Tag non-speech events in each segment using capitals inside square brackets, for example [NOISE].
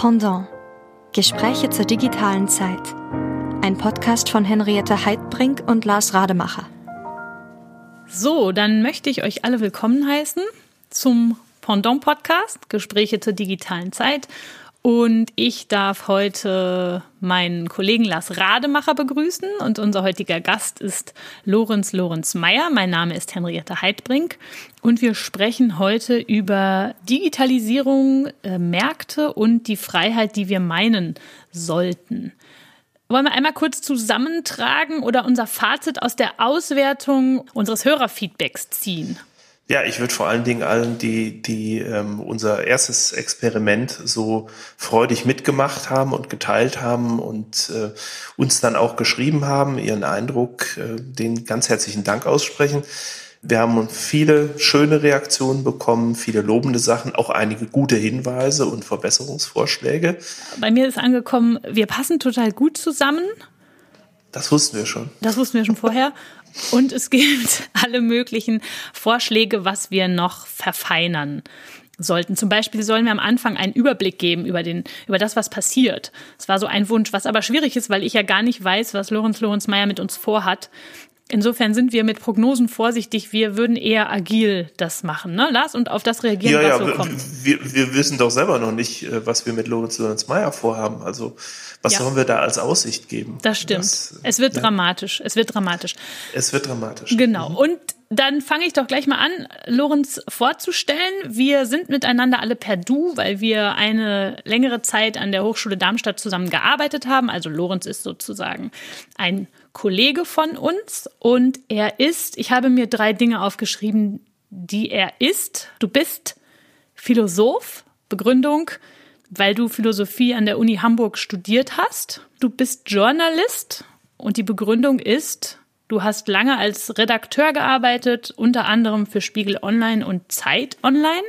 Pendant. Gespräche zur digitalen Zeit. Ein Podcast von Henriette Heidbrink und Lars Rademacher. So, dann möchte ich euch alle willkommen heißen zum Pendant Podcast, Gespräche zur digitalen Zeit. Und ich darf heute meinen Kollegen Lars Rademacher begrüßen und unser heutiger Gast ist Lorenz Lorenz Meyer. Mein Name ist Henriette Heidbrink und wir sprechen heute über Digitalisierung, äh, Märkte und die Freiheit, die wir meinen sollten. Wollen wir einmal kurz zusammentragen oder unser Fazit aus der Auswertung unseres Hörerfeedbacks ziehen? Ja, ich würde vor allen Dingen allen, die, die ähm, unser erstes Experiment so freudig mitgemacht haben und geteilt haben und äh, uns dann auch geschrieben haben, ihren Eindruck, äh, den ganz herzlichen Dank aussprechen. Wir haben viele schöne Reaktionen bekommen, viele lobende Sachen, auch einige gute Hinweise und Verbesserungsvorschläge. Bei mir ist angekommen, wir passen total gut zusammen. Das wussten wir schon. Das wussten wir schon vorher. Und es gibt [LAUGHS] alle möglichen Vorschläge, was wir noch verfeinern sollten. Zum Beispiel sollen wir am Anfang einen Überblick geben über den, über das, was passiert. Es war so ein Wunsch, was aber schwierig ist, weil ich ja gar nicht weiß, was Lorenz Lorenz Meyer mit uns vorhat. Insofern sind wir mit Prognosen vorsichtig. Wir würden eher agil das machen, ne, Lars? Und auf das reagieren, ja, was ja, so kommt. Wir, wir wissen doch selber noch nicht, äh, was wir mit Lorenz Lorenz Meyer vorhaben. Also was ja. sollen wir da als Aussicht geben? Das stimmt. Das, es wird ja. dramatisch. Es wird dramatisch. Es wird dramatisch. Genau. Mhm. Und dann fange ich doch gleich mal an, Lorenz vorzustellen. Wir sind miteinander alle per Du, weil wir eine längere Zeit an der Hochschule Darmstadt zusammen gearbeitet haben. Also Lorenz ist sozusagen ein Kollege von uns und er ist, ich habe mir drei Dinge aufgeschrieben, die er ist. Du bist Philosoph, Begründung, weil du Philosophie an der Uni Hamburg studiert hast. Du bist Journalist und die Begründung ist, du hast lange als Redakteur gearbeitet, unter anderem für Spiegel Online und Zeit Online.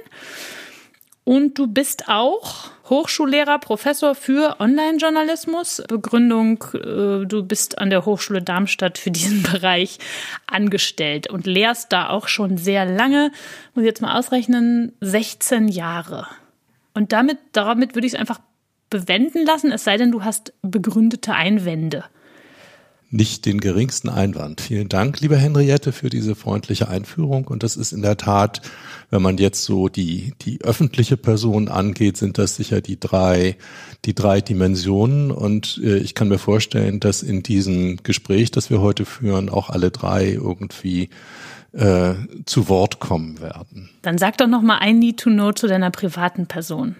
Und du bist auch Hochschullehrer, Professor für Online-Journalismus. Begründung, äh, du bist an der Hochschule Darmstadt für diesen [LAUGHS] Bereich angestellt und lehrst da auch schon sehr lange, muss ich jetzt mal ausrechnen, 16 Jahre. Und damit, damit würde ich es einfach bewenden lassen, es sei denn, du hast begründete Einwände nicht den geringsten Einwand. Vielen Dank, liebe Henriette, für diese freundliche Einführung. Und das ist in der Tat, wenn man jetzt so die, die öffentliche Person angeht, sind das sicher die drei, die drei Dimensionen. Und äh, ich kann mir vorstellen, dass in diesem Gespräch, das wir heute führen, auch alle drei irgendwie äh, zu Wort kommen werden. Dann sag doch noch mal ein Need to Know zu deiner privaten Person.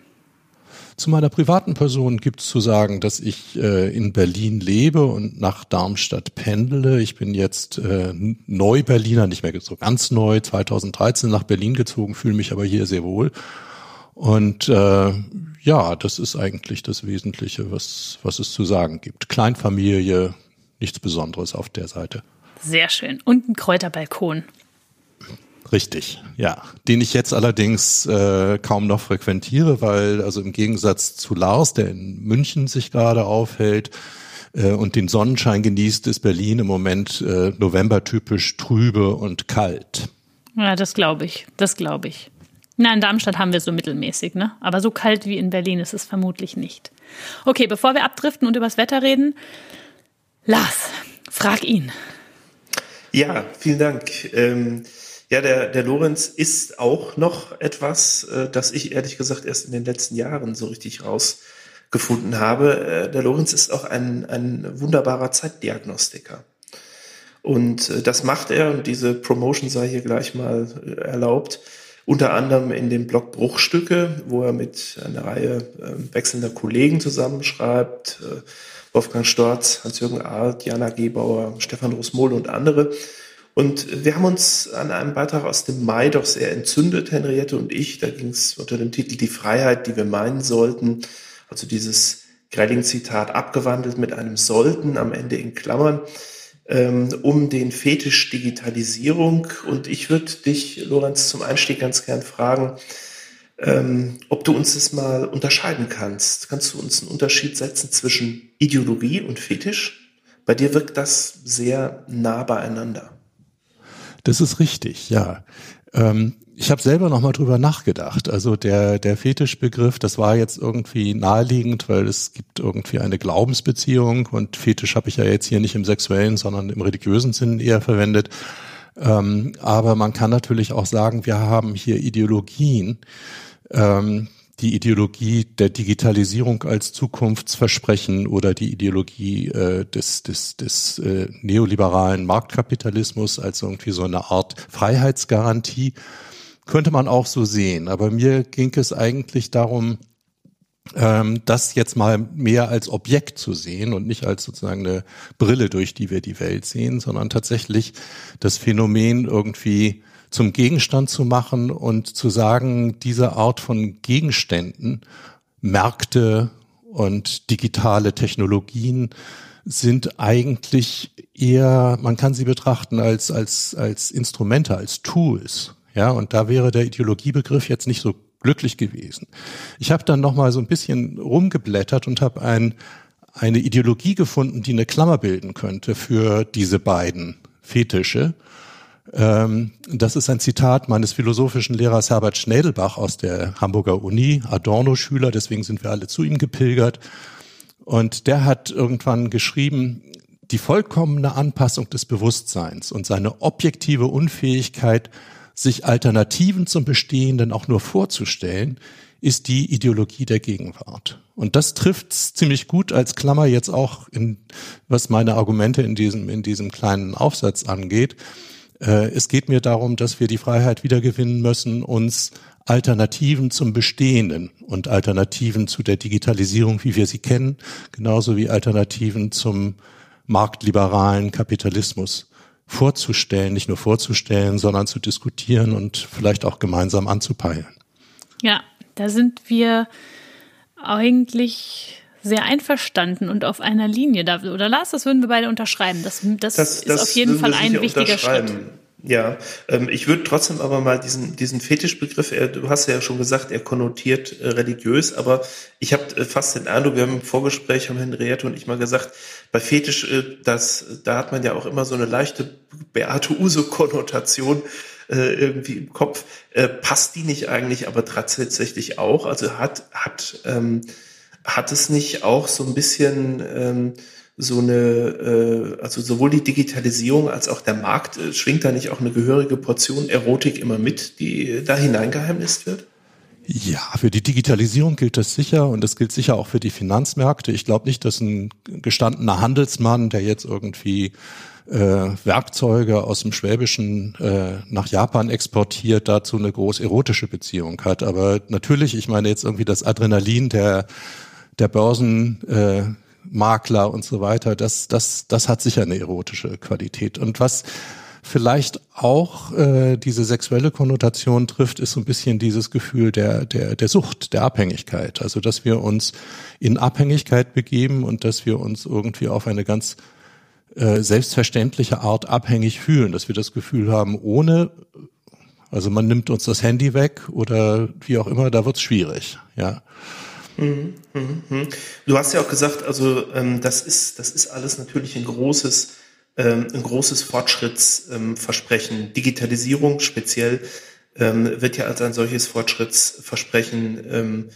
Zu meiner privaten Person gibt es zu sagen, dass ich äh, in Berlin lebe und nach Darmstadt pendele. Ich bin jetzt äh, Neu-Berliner, nicht mehr so ganz neu, 2013 nach Berlin gezogen, fühle mich aber hier sehr wohl. Und äh, ja, das ist eigentlich das Wesentliche, was, was es zu sagen gibt. Kleinfamilie, nichts Besonderes auf der Seite. Sehr schön. Und ein Kräuterbalkon. Richtig, ja. Den ich jetzt allerdings äh, kaum noch frequentiere, weil also im Gegensatz zu Lars, der in München sich gerade aufhält äh, und den Sonnenschein genießt, ist Berlin im Moment äh, novembertypisch trübe und kalt. Ja, das glaube ich. Das glaube ich. Na, in Darmstadt haben wir so mittelmäßig, ne? Aber so kalt wie in Berlin ist es vermutlich nicht. Okay, bevor wir abdriften und übers Wetter reden, Lars, frag ihn. Ja, vielen Dank. Ähm ja, der, der Lorenz ist auch noch etwas, äh, das ich ehrlich gesagt erst in den letzten Jahren so richtig rausgefunden habe. Äh, der Lorenz ist auch ein, ein wunderbarer Zeitdiagnostiker. Und äh, das macht er, und diese Promotion sei hier gleich mal äh, erlaubt, unter anderem in dem Blog Bruchstücke, wo er mit einer Reihe äh, wechselnder Kollegen zusammenschreibt, äh, Wolfgang Storz, Hans-Jürgen Arlt, Jana Gebauer, Stefan Rosmol und andere. Und wir haben uns an einem Beitrag aus dem Mai doch sehr entzündet, Henriette und ich. Da ging es unter dem Titel Die Freiheit, die wir meinen sollten. Also dieses Grelling-Zitat abgewandelt mit einem sollten am Ende in Klammern ähm, um den Fetisch Digitalisierung. Und ich würde dich, Lorenz, zum Einstieg ganz gern fragen, ähm, ob du uns das mal unterscheiden kannst. Kannst du uns einen Unterschied setzen zwischen Ideologie und Fetisch? Bei dir wirkt das sehr nah beieinander. Das ist richtig, ja. Ähm, ich habe selber noch mal drüber nachgedacht. Also der der Fetischbegriff, das war jetzt irgendwie naheliegend, weil es gibt irgendwie eine Glaubensbeziehung und Fetisch habe ich ja jetzt hier nicht im sexuellen, sondern im religiösen Sinn eher verwendet. Ähm, aber man kann natürlich auch sagen, wir haben hier Ideologien. Ähm, die Ideologie der Digitalisierung als Zukunftsversprechen oder die Ideologie äh, des, des, des äh, neoliberalen Marktkapitalismus als irgendwie so eine Art Freiheitsgarantie, könnte man auch so sehen. Aber mir ging es eigentlich darum, ähm, das jetzt mal mehr als Objekt zu sehen und nicht als sozusagen eine Brille, durch die wir die Welt sehen, sondern tatsächlich das Phänomen irgendwie zum Gegenstand zu machen und zu sagen, diese Art von Gegenständen, Märkte und digitale Technologien sind eigentlich eher, man kann sie betrachten als, als, als Instrumente, als Tools. Ja, und da wäre der Ideologiebegriff jetzt nicht so glücklich gewesen. Ich habe dann noch mal so ein bisschen rumgeblättert und habe ein, eine Ideologie gefunden, die eine Klammer bilden könnte für diese beiden Fetische. Ähm, das ist ein Zitat meines philosophischen Lehrers Herbert Schnädelbach aus der Hamburger Uni, Adorno-Schüler, deswegen sind wir alle zu ihm gepilgert. Und der hat irgendwann geschrieben, die vollkommene Anpassung des Bewusstseins und seine objektive Unfähigkeit, sich Alternativen zum Bestehenden auch nur vorzustellen, ist die Ideologie der Gegenwart. Und das trifft ziemlich gut als Klammer jetzt auch in, was meine Argumente in diesem, in diesem kleinen Aufsatz angeht. Äh, es geht mir darum, dass wir die Freiheit wiedergewinnen müssen, uns Alternativen zum Bestehenden und Alternativen zu der Digitalisierung, wie wir sie kennen, genauso wie Alternativen zum marktliberalen Kapitalismus vorzustellen, nicht nur vorzustellen, sondern zu diskutieren und vielleicht auch gemeinsam anzupeilen. Ja, da sind wir eigentlich sehr einverstanden und auf einer Linie. Oder Lars, das würden wir beide unterschreiben. Das, das, das ist das auf jeden Fall ein wichtiger Schritt. Ja, ähm, ich würde trotzdem aber mal diesen, diesen Fetischbegriff, er, du hast ja schon gesagt, er konnotiert äh, religiös, aber ich habe äh, fast den Eindruck, wir haben im Vorgespräch, haben Henriette und ich mal gesagt, bei Fetisch, äh, das, da hat man ja auch immer so eine leichte Beate Uso-Konnotation äh, irgendwie im Kopf. Äh, passt die nicht eigentlich aber tatsächlich auch? Also hat, hat, ähm, hat es nicht auch so ein bisschen ähm, so eine, äh, also sowohl die Digitalisierung als auch der Markt, äh, schwingt da nicht auch eine gehörige Portion Erotik immer mit, die da hineingeheimnist wird? Ja, für die Digitalisierung gilt das sicher und das gilt sicher auch für die Finanzmärkte. Ich glaube nicht, dass ein gestandener Handelsmann, der jetzt irgendwie äh, Werkzeuge aus dem Schwäbischen äh, nach Japan exportiert, dazu eine groß erotische Beziehung hat. Aber natürlich, ich meine jetzt irgendwie das Adrenalin der der Börsen äh, und so weiter, das, das, das hat sicher eine erotische Qualität. Und was vielleicht auch äh, diese sexuelle Konnotation trifft, ist so ein bisschen dieses Gefühl der, der, der Sucht, der Abhängigkeit. Also dass wir uns in Abhängigkeit begeben und dass wir uns irgendwie auf eine ganz äh, selbstverständliche Art abhängig fühlen, dass wir das Gefühl haben, ohne, also man nimmt uns das Handy weg oder wie auch immer, da wird's schwierig. Ja. Du hast ja auch gesagt, also ähm, das ist das ist alles natürlich ein großes ähm, ein großes Fortschrittsversprechen. Digitalisierung speziell ähm, wird ja als ein solches Fortschrittsversprechen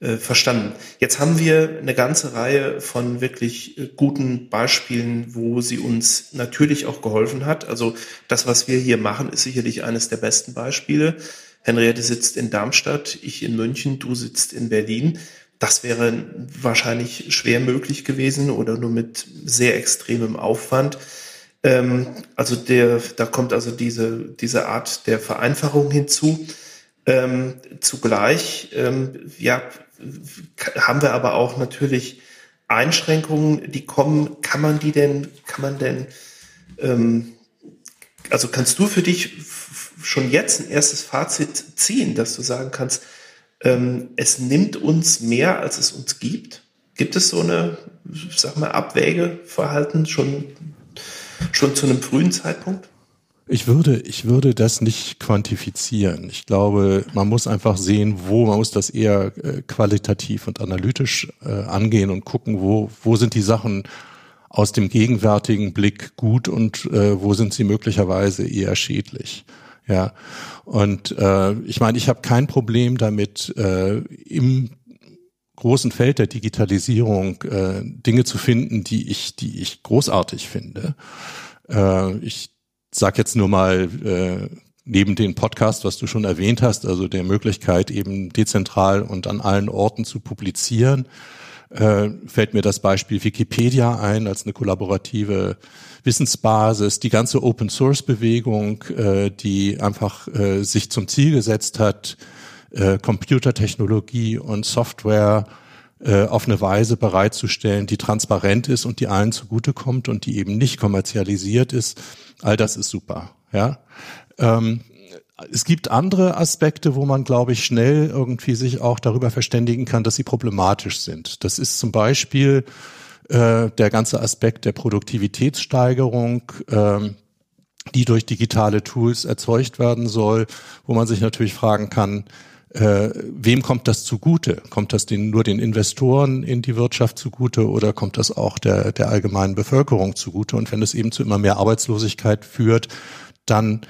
äh, verstanden. Jetzt haben wir eine ganze Reihe von wirklich äh, guten Beispielen, wo sie uns natürlich auch geholfen hat. Also das, was wir hier machen, ist sicherlich eines der besten Beispiele. Henriette sitzt in Darmstadt, ich in München, du sitzt in Berlin. Das wäre wahrscheinlich schwer möglich gewesen oder nur mit sehr extremem Aufwand. Ähm, also der, da kommt also diese, diese Art der Vereinfachung hinzu. Ähm, zugleich, ähm, ja, haben wir aber auch natürlich Einschränkungen, die kommen. Kann man die denn, kann man denn, ähm, also kannst du für dich schon jetzt ein erstes Fazit ziehen, dass du sagen kannst, ähm, es nimmt uns mehr, als es uns gibt? Gibt es so eine, sag mal, Abwägeverhalten schon, schon zu einem frühen Zeitpunkt? Ich würde, ich würde das nicht quantifizieren. Ich glaube, man muss einfach sehen, wo, man muss das eher äh, qualitativ und analytisch äh, angehen und gucken, wo, wo sind die Sachen aus dem gegenwärtigen Blick gut und äh, wo sind sie möglicherweise eher schädlich. Ja, und äh, ich meine, ich habe kein Problem damit, äh, im großen Feld der Digitalisierung äh, Dinge zu finden, die ich, die ich großartig finde. Äh, ich sag jetzt nur mal äh, neben den Podcast, was du schon erwähnt hast, also der Möglichkeit eben dezentral und an allen Orten zu publizieren, äh, fällt mir das Beispiel Wikipedia ein als eine kollaborative Wissensbasis, die ganze Open Source Bewegung, äh, die einfach äh, sich zum Ziel gesetzt hat, äh, Computertechnologie und Software äh, auf eine Weise bereitzustellen, die transparent ist und die allen zugutekommt und die eben nicht kommerzialisiert ist. All das ist super. Ja. Ähm, es gibt andere Aspekte, wo man, glaube ich, schnell irgendwie sich auch darüber verständigen kann, dass sie problematisch sind. Das ist zum Beispiel äh, der ganze Aspekt der Produktivitätssteigerung, ähm, die durch digitale Tools erzeugt werden soll, wo man sich natürlich fragen kann, äh, wem kommt das zugute? Kommt das den, nur den Investoren in die Wirtschaft zugute oder kommt das auch der, der allgemeinen Bevölkerung zugute? Und wenn es eben zu immer mehr Arbeitslosigkeit führt, dann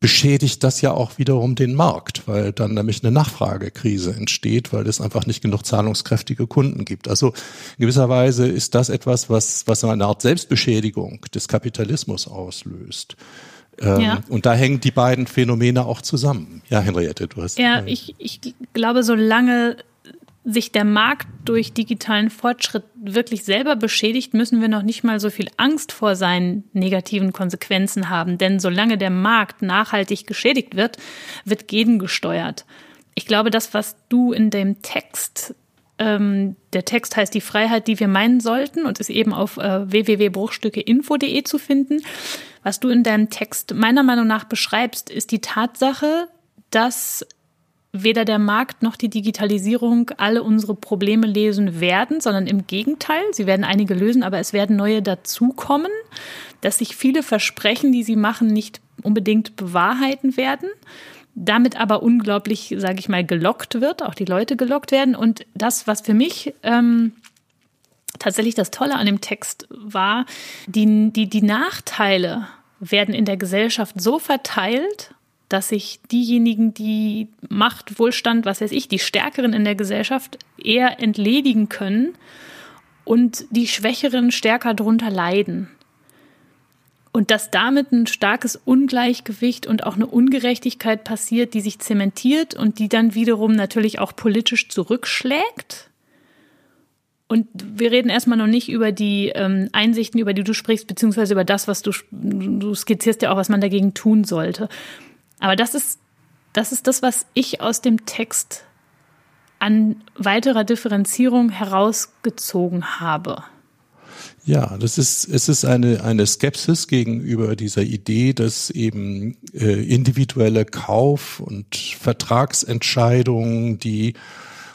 beschädigt das ja auch wiederum den Markt, weil dann nämlich eine Nachfragekrise entsteht, weil es einfach nicht genug zahlungskräftige Kunden gibt. Also in gewisser Weise ist das etwas, was, was eine Art Selbstbeschädigung des Kapitalismus auslöst. Ähm, ja. Und da hängen die beiden Phänomene auch zusammen. Ja, Henriette, du hast. Ja, ich, ich glaube, solange sich der Markt durch digitalen Fortschritt wirklich selber beschädigt, müssen wir noch nicht mal so viel Angst vor seinen negativen Konsequenzen haben. Denn solange der Markt nachhaltig geschädigt wird, wird gegengesteuert. Ich glaube, das, was du in dem Text, ähm, der Text heißt die Freiheit, die wir meinen sollten und ist eben auf äh, www.bruchstückeinfo.de zu finden. Was du in deinem Text meiner Meinung nach beschreibst, ist die Tatsache, dass weder der Markt noch die Digitalisierung alle unsere Probleme lösen werden, sondern im Gegenteil, sie werden einige lösen, aber es werden neue dazukommen, dass sich viele Versprechen, die sie machen, nicht unbedingt bewahrheiten werden. Damit aber unglaublich, sage ich mal, gelockt wird, auch die Leute gelockt werden. Und das, was für mich ähm, tatsächlich das Tolle an dem Text war, die, die, die Nachteile werden in der Gesellschaft so verteilt dass sich diejenigen, die Macht, Wohlstand, was weiß ich, die Stärkeren in der Gesellschaft eher entledigen können und die Schwächeren stärker drunter leiden. Und dass damit ein starkes Ungleichgewicht und auch eine Ungerechtigkeit passiert, die sich zementiert und die dann wiederum natürlich auch politisch zurückschlägt. Und wir reden erstmal noch nicht über die ähm, Einsichten, über die du sprichst, beziehungsweise über das, was du, du skizzierst ja auch, was man dagegen tun sollte. Aber das ist, das ist das, was ich aus dem Text an weiterer Differenzierung herausgezogen habe. Ja, das ist, es ist eine, eine Skepsis gegenüber dieser Idee, dass eben äh, individuelle Kauf- und Vertragsentscheidungen, die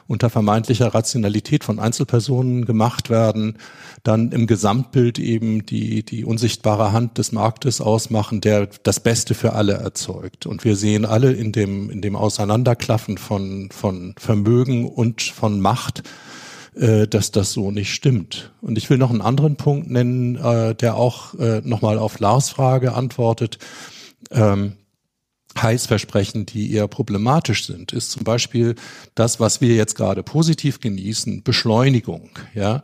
unter vermeintlicher Rationalität von Einzelpersonen gemacht werden, dann im Gesamtbild eben die, die unsichtbare Hand des Marktes ausmachen, der das Beste für alle erzeugt. Und wir sehen alle in dem, in dem Auseinanderklaffen von, von Vermögen und von Macht, äh, dass das so nicht stimmt. Und ich will noch einen anderen Punkt nennen, äh, der auch äh, nochmal auf Lars Frage antwortet. Ähm, Heilsversprechen, die eher problematisch sind, ist zum Beispiel das, was wir jetzt gerade positiv genießen, Beschleunigung. Ja,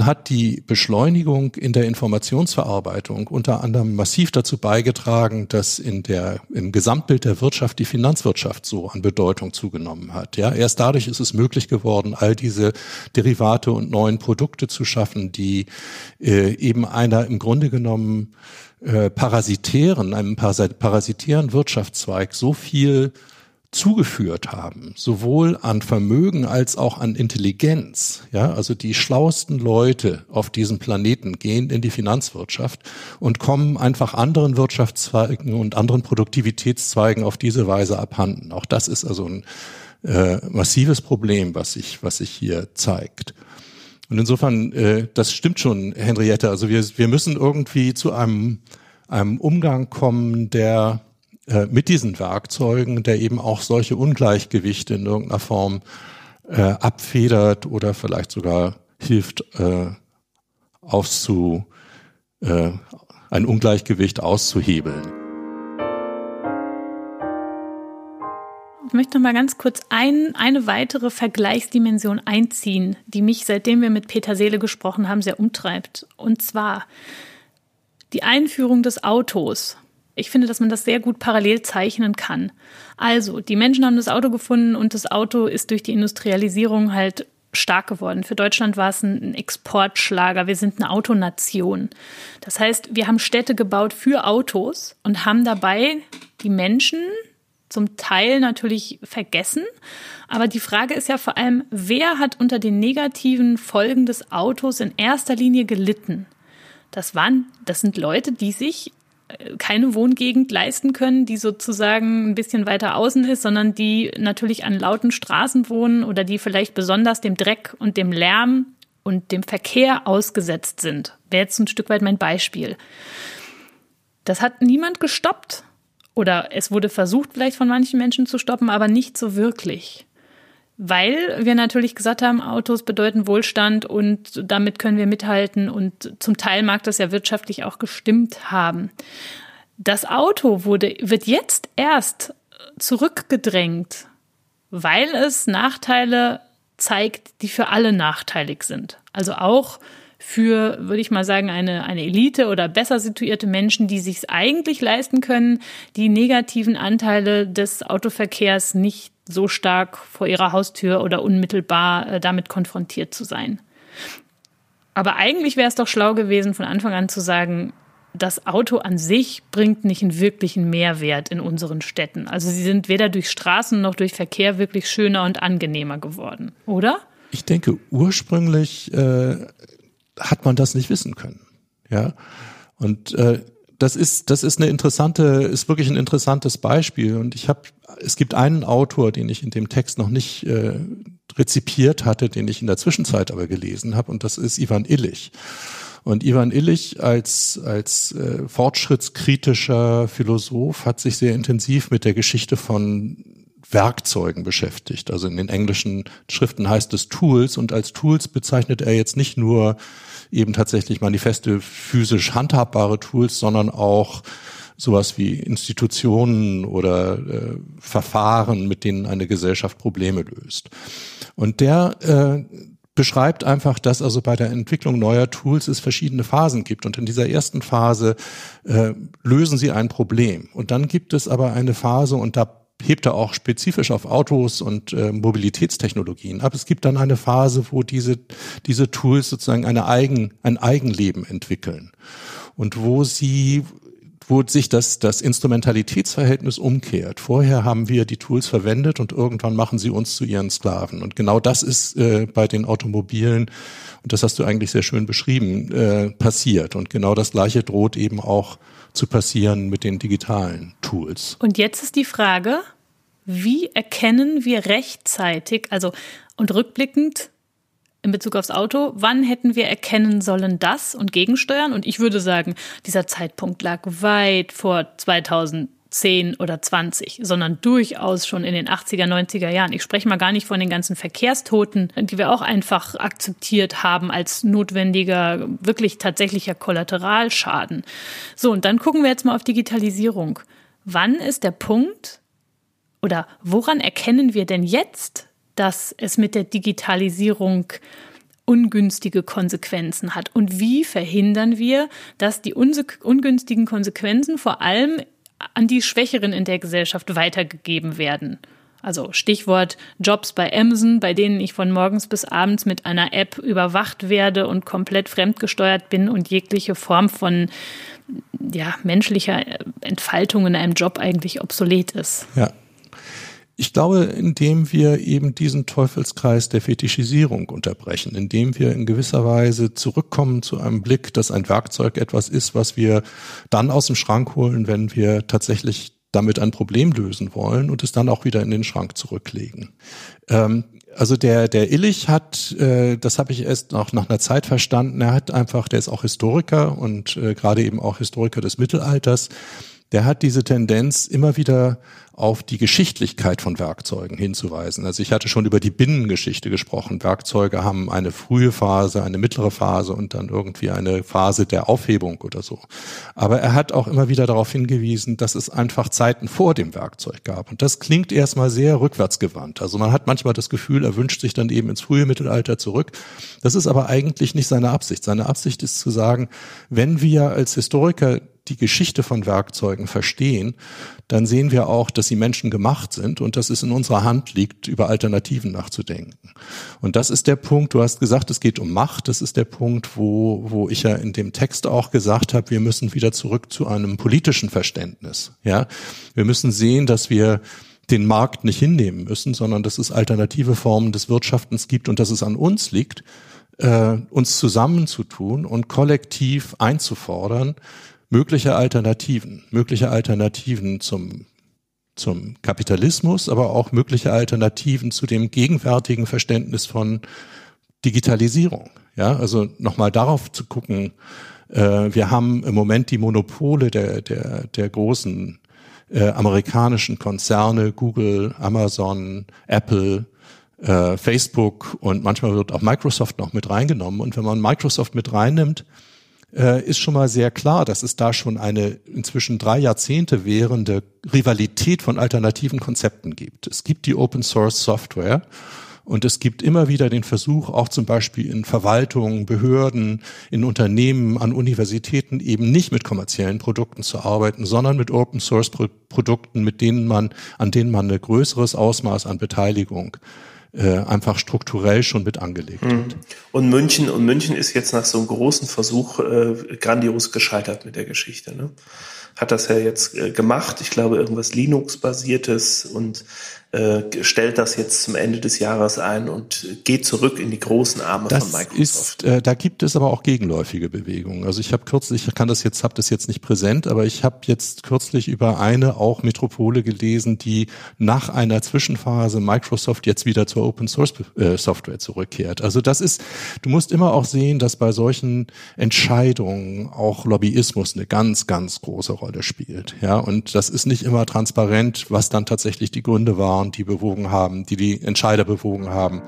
hat die Beschleunigung in der Informationsverarbeitung unter anderem massiv dazu beigetragen, dass in der, im Gesamtbild der Wirtschaft die Finanzwirtschaft so an Bedeutung zugenommen hat. Ja, erst dadurch ist es möglich geworden, all diese Derivate und neuen Produkte zu schaffen, die äh, eben einer im Grunde genommen äh, parasitären, einem parasitären Wirtschaftszweig so viel zugeführt haben, sowohl an Vermögen als auch an Intelligenz. Ja, also die schlauesten Leute auf diesem Planeten gehen in die Finanzwirtschaft und kommen einfach anderen Wirtschaftszweigen und anderen Produktivitätszweigen auf diese Weise abhanden. Auch das ist also ein äh, massives Problem, was sich was sich hier zeigt. Und insofern, äh, das stimmt schon, Henriette. Also wir, wir müssen irgendwie zu einem, einem Umgang kommen, der äh, mit diesen Werkzeugen, der eben auch solche Ungleichgewichte in irgendeiner Form äh, abfedert oder vielleicht sogar hilft, äh, auszu, äh, ein Ungleichgewicht auszuhebeln. Ich möchte noch mal ganz kurz ein, eine weitere Vergleichsdimension einziehen, die mich, seitdem wir mit Peter Seele gesprochen haben, sehr umtreibt. Und zwar die Einführung des Autos. Ich finde, dass man das sehr gut parallel zeichnen kann. Also, die Menschen haben das Auto gefunden und das Auto ist durch die Industrialisierung halt stark geworden. Für Deutschland war es ein Exportschlager. Wir sind eine Autonation. Das heißt, wir haben Städte gebaut für Autos und haben dabei die Menschen, zum Teil natürlich vergessen. Aber die Frage ist ja vor allem, wer hat unter den negativen Folgen des Autos in erster Linie gelitten? Das waren, das sind Leute, die sich äh, keine Wohngegend leisten können, die sozusagen ein bisschen weiter außen ist, sondern die natürlich an lauten Straßen wohnen oder die vielleicht besonders dem Dreck und dem Lärm und dem Verkehr ausgesetzt sind. Wäre jetzt ein Stück weit mein Beispiel. Das hat niemand gestoppt. Oder es wurde versucht, vielleicht von manchen Menschen zu stoppen, aber nicht so wirklich. Weil wir natürlich gesagt haben, Autos bedeuten Wohlstand und damit können wir mithalten und zum Teil mag das ja wirtschaftlich auch gestimmt haben. Das Auto wurde, wird jetzt erst zurückgedrängt, weil es Nachteile zeigt, die für alle nachteilig sind. Also auch für, würde ich mal sagen, eine, eine Elite oder besser situierte Menschen, die sich eigentlich leisten können, die negativen Anteile des Autoverkehrs nicht so stark vor ihrer Haustür oder unmittelbar äh, damit konfrontiert zu sein. Aber eigentlich wäre es doch schlau gewesen, von Anfang an zu sagen, das Auto an sich bringt nicht einen wirklichen Mehrwert in unseren Städten. Also sie sind weder durch Straßen noch durch Verkehr wirklich schöner und angenehmer geworden, oder? Ich denke, ursprünglich äh, hat man das nicht wissen können. Ja. Und äh, das ist, das ist eine interessante, ist wirklich ein interessantes Beispiel. Und ich habe, es gibt einen Autor, den ich in dem Text noch nicht äh, rezipiert hatte, den ich in der Zwischenzeit aber gelesen habe, und das ist Ivan Illich. Und Ivan Illich als, als äh, fortschrittskritischer Philosoph hat sich sehr intensiv mit der Geschichte von Werkzeugen beschäftigt. Also in den englischen Schriften heißt es Tools und als Tools bezeichnet er jetzt nicht nur eben tatsächlich manifeste physisch handhabbare Tools, sondern auch sowas wie Institutionen oder äh, Verfahren, mit denen eine Gesellschaft Probleme löst. Und der äh, beschreibt einfach, dass also bei der Entwicklung neuer Tools es verschiedene Phasen gibt. Und in dieser ersten Phase äh, lösen sie ein Problem. Und dann gibt es aber eine Phase, und da hebt er auch spezifisch auf Autos und äh, Mobilitätstechnologien ab. Es gibt dann eine Phase, wo diese, diese Tools sozusagen eine Eigen, ein Eigenleben entwickeln und wo sie wo sich das, das Instrumentalitätsverhältnis umkehrt. Vorher haben wir die Tools verwendet und irgendwann machen sie uns zu ihren Sklaven. Und genau das ist äh, bei den Automobilen, und das hast du eigentlich sehr schön beschrieben, äh, passiert. Und genau das Gleiche droht eben auch zu passieren mit den digitalen Tools. Und jetzt ist die Frage, wie erkennen wir rechtzeitig, also und rückblickend in Bezug aufs Auto, wann hätten wir erkennen sollen das und gegensteuern? Und ich würde sagen, dieser Zeitpunkt lag weit vor 2000 10 oder 20, sondern durchaus schon in den 80er, 90er Jahren. Ich spreche mal gar nicht von den ganzen Verkehrstoten, die wir auch einfach akzeptiert haben als notwendiger, wirklich tatsächlicher Kollateralschaden. So, und dann gucken wir jetzt mal auf Digitalisierung. Wann ist der Punkt oder woran erkennen wir denn jetzt, dass es mit der Digitalisierung ungünstige Konsequenzen hat? Und wie verhindern wir, dass die ungünstigen Konsequenzen vor allem an die Schwächeren in der Gesellschaft weitergegeben werden. Also Stichwort Jobs bei Amazon, bei denen ich von morgens bis abends mit einer App überwacht werde und komplett fremdgesteuert bin und jegliche Form von ja, menschlicher Entfaltung in einem Job eigentlich obsolet ist. Ja, ich glaube, indem wir eben diesen Teufelskreis der Fetischisierung unterbrechen, indem wir in gewisser Weise zurückkommen zu einem Blick, dass ein Werkzeug etwas ist, was wir dann aus dem Schrank holen, wenn wir tatsächlich damit ein Problem lösen wollen und es dann auch wieder in den Schrank zurücklegen. Ähm, also der, der Illich hat, äh, das habe ich erst noch nach einer Zeit verstanden, er hat einfach, der ist auch Historiker und äh, gerade eben auch Historiker des Mittelalters, der hat diese Tendenz immer wieder auf die Geschichtlichkeit von Werkzeugen hinzuweisen. Also ich hatte schon über die Binnengeschichte gesprochen. Werkzeuge haben eine frühe Phase, eine mittlere Phase und dann irgendwie eine Phase der Aufhebung oder so. Aber er hat auch immer wieder darauf hingewiesen, dass es einfach Zeiten vor dem Werkzeug gab. Und das klingt erstmal sehr rückwärtsgewandt. Also man hat manchmal das Gefühl, er wünscht sich dann eben ins frühe Mittelalter zurück. Das ist aber eigentlich nicht seine Absicht. Seine Absicht ist zu sagen, wenn wir als Historiker die Geschichte von Werkzeugen verstehen, dann sehen wir auch, dass sie Menschen gemacht sind und dass es in unserer Hand liegt, über Alternativen nachzudenken. Und das ist der Punkt, du hast gesagt, es geht um Macht, das ist der Punkt, wo, wo ich ja in dem Text auch gesagt habe, wir müssen wieder zurück zu einem politischen Verständnis. Ja, wir müssen sehen, dass wir den Markt nicht hinnehmen müssen, sondern dass es alternative Formen des Wirtschaftens gibt und dass es an uns liegt, äh, uns zusammenzutun und kollektiv einzufordern, mögliche Alternativen, mögliche Alternativen zum zum Kapitalismus, aber auch mögliche Alternativen zu dem gegenwärtigen Verständnis von Digitalisierung. Ja, also nochmal darauf zu gucken, äh, wir haben im Moment die Monopole der, der, der großen äh, amerikanischen Konzerne, Google, Amazon, Apple, äh, Facebook und manchmal wird auch Microsoft noch mit reingenommen. Und wenn man Microsoft mit reinnimmt, äh, ist schon mal sehr klar, dass es da schon eine inzwischen drei Jahrzehnte währende Rivalität von alternativen Konzepten gibt. Es gibt die Open Source Software und es gibt immer wieder den Versuch, auch zum Beispiel in Verwaltungen, Behörden, in Unternehmen, an Universitäten eben nicht mit kommerziellen Produkten zu arbeiten, sondern mit Open Source Produkten, mit denen man, an denen man ein größeres Ausmaß an Beteiligung äh, einfach strukturell schon mit angelegt mhm. hat. Und München, und München ist jetzt nach so einem großen Versuch äh, grandios gescheitert mit der Geschichte. Ne? Hat das ja jetzt äh, gemacht, ich glaube, irgendwas Linux-basiertes und äh, stellt das jetzt zum Ende des Jahres ein und geht zurück in die großen Arme das von Microsoft. Ist, äh, da gibt es aber auch gegenläufige Bewegungen. Also ich habe kürzlich, ich kann das jetzt, habe das jetzt nicht präsent, aber ich habe jetzt kürzlich über eine auch Metropole gelesen, die nach einer Zwischenphase Microsoft jetzt wieder zur Open Source äh, Software zurückkehrt. Also das ist, du musst immer auch sehen, dass bei solchen Entscheidungen auch Lobbyismus eine ganz, ganz große Rolle spielt. Ja, und das ist nicht immer transparent, was dann tatsächlich die Gründe waren die bewogen haben, die die Entscheider bewogen haben.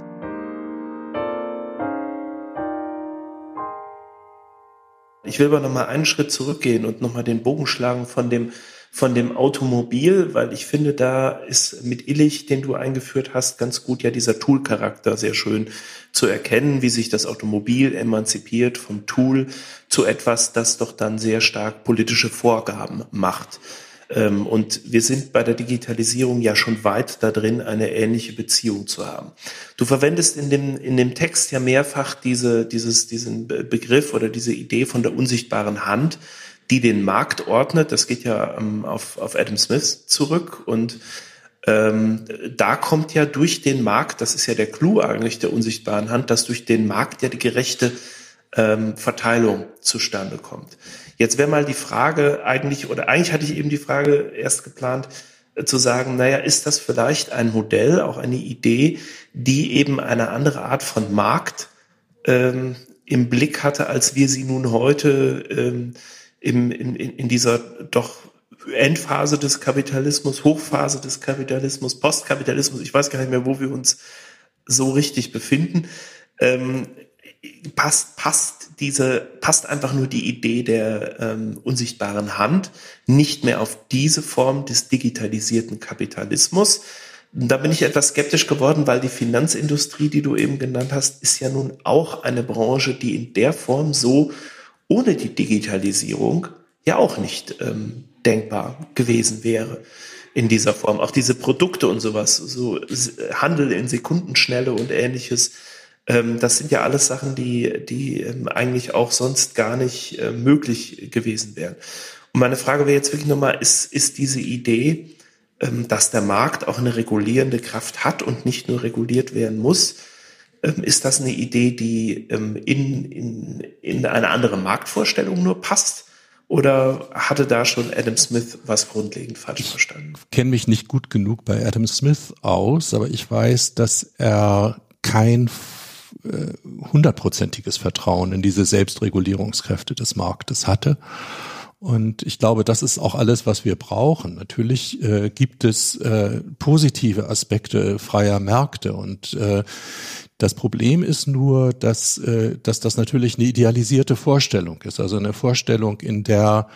Ich will aber noch mal einen Schritt zurückgehen und noch mal den Bogen schlagen von dem von dem Automobil, weil ich finde, da ist mit Illich, den du eingeführt hast, ganz gut ja dieser Tool-Charakter sehr schön zu erkennen, wie sich das Automobil emanzipiert vom Tool zu etwas, das doch dann sehr stark politische Vorgaben macht. Ähm, und wir sind bei der Digitalisierung ja schon weit da drin, eine ähnliche Beziehung zu haben. Du verwendest in dem, in dem Text ja mehrfach diese, dieses, diesen Begriff oder diese Idee von der unsichtbaren Hand, die den Markt ordnet. Das geht ja ähm, auf, auf Adam Smith zurück und ähm, da kommt ja durch den Markt, das ist ja der Clou eigentlich der unsichtbaren Hand, dass durch den Markt ja die gerechte ähm, Verteilung zustande kommt. Jetzt wäre mal die Frage eigentlich, oder eigentlich hatte ich eben die Frage erst geplant, äh, zu sagen, naja, ist das vielleicht ein Modell, auch eine Idee, die eben eine andere Art von Markt ähm, im Blick hatte, als wir sie nun heute ähm, im, in, in dieser doch Endphase des Kapitalismus, Hochphase des Kapitalismus, Postkapitalismus, ich weiß gar nicht mehr, wo wir uns so richtig befinden, ähm, passt, passt diese, passt einfach nur die Idee der ähm, unsichtbaren Hand nicht mehr auf diese Form des digitalisierten Kapitalismus. Da bin ich etwas skeptisch geworden, weil die Finanzindustrie, die du eben genannt hast, ist ja nun auch eine Branche, die in der Form so ohne die Digitalisierung ja auch nicht ähm, denkbar gewesen wäre in dieser Form. Auch diese Produkte und sowas, so Handel in Sekundenschnelle und ähnliches, ähm, das sind ja alles Sachen, die, die ähm, eigentlich auch sonst gar nicht äh, möglich gewesen wären. Und meine Frage wäre jetzt wirklich nochmal, ist, ist diese Idee, ähm, dass der Markt auch eine regulierende Kraft hat und nicht nur reguliert werden muss, ist das eine Idee, die ähm, in, in, in eine andere Marktvorstellung nur passt? Oder hatte da schon Adam Smith was grundlegend falsch verstanden? Ich kenne mich nicht gut genug bei Adam Smith aus, aber ich weiß, dass er kein hundertprozentiges Vertrauen in diese Selbstregulierungskräfte des Marktes hatte Und ich glaube, das ist auch alles, was wir brauchen. Natürlich äh, gibt es äh, positive Aspekte freier Märkte und äh, das Problem ist nur, dass, äh, dass das natürlich eine idealisierte Vorstellung ist, also eine Vorstellung, in der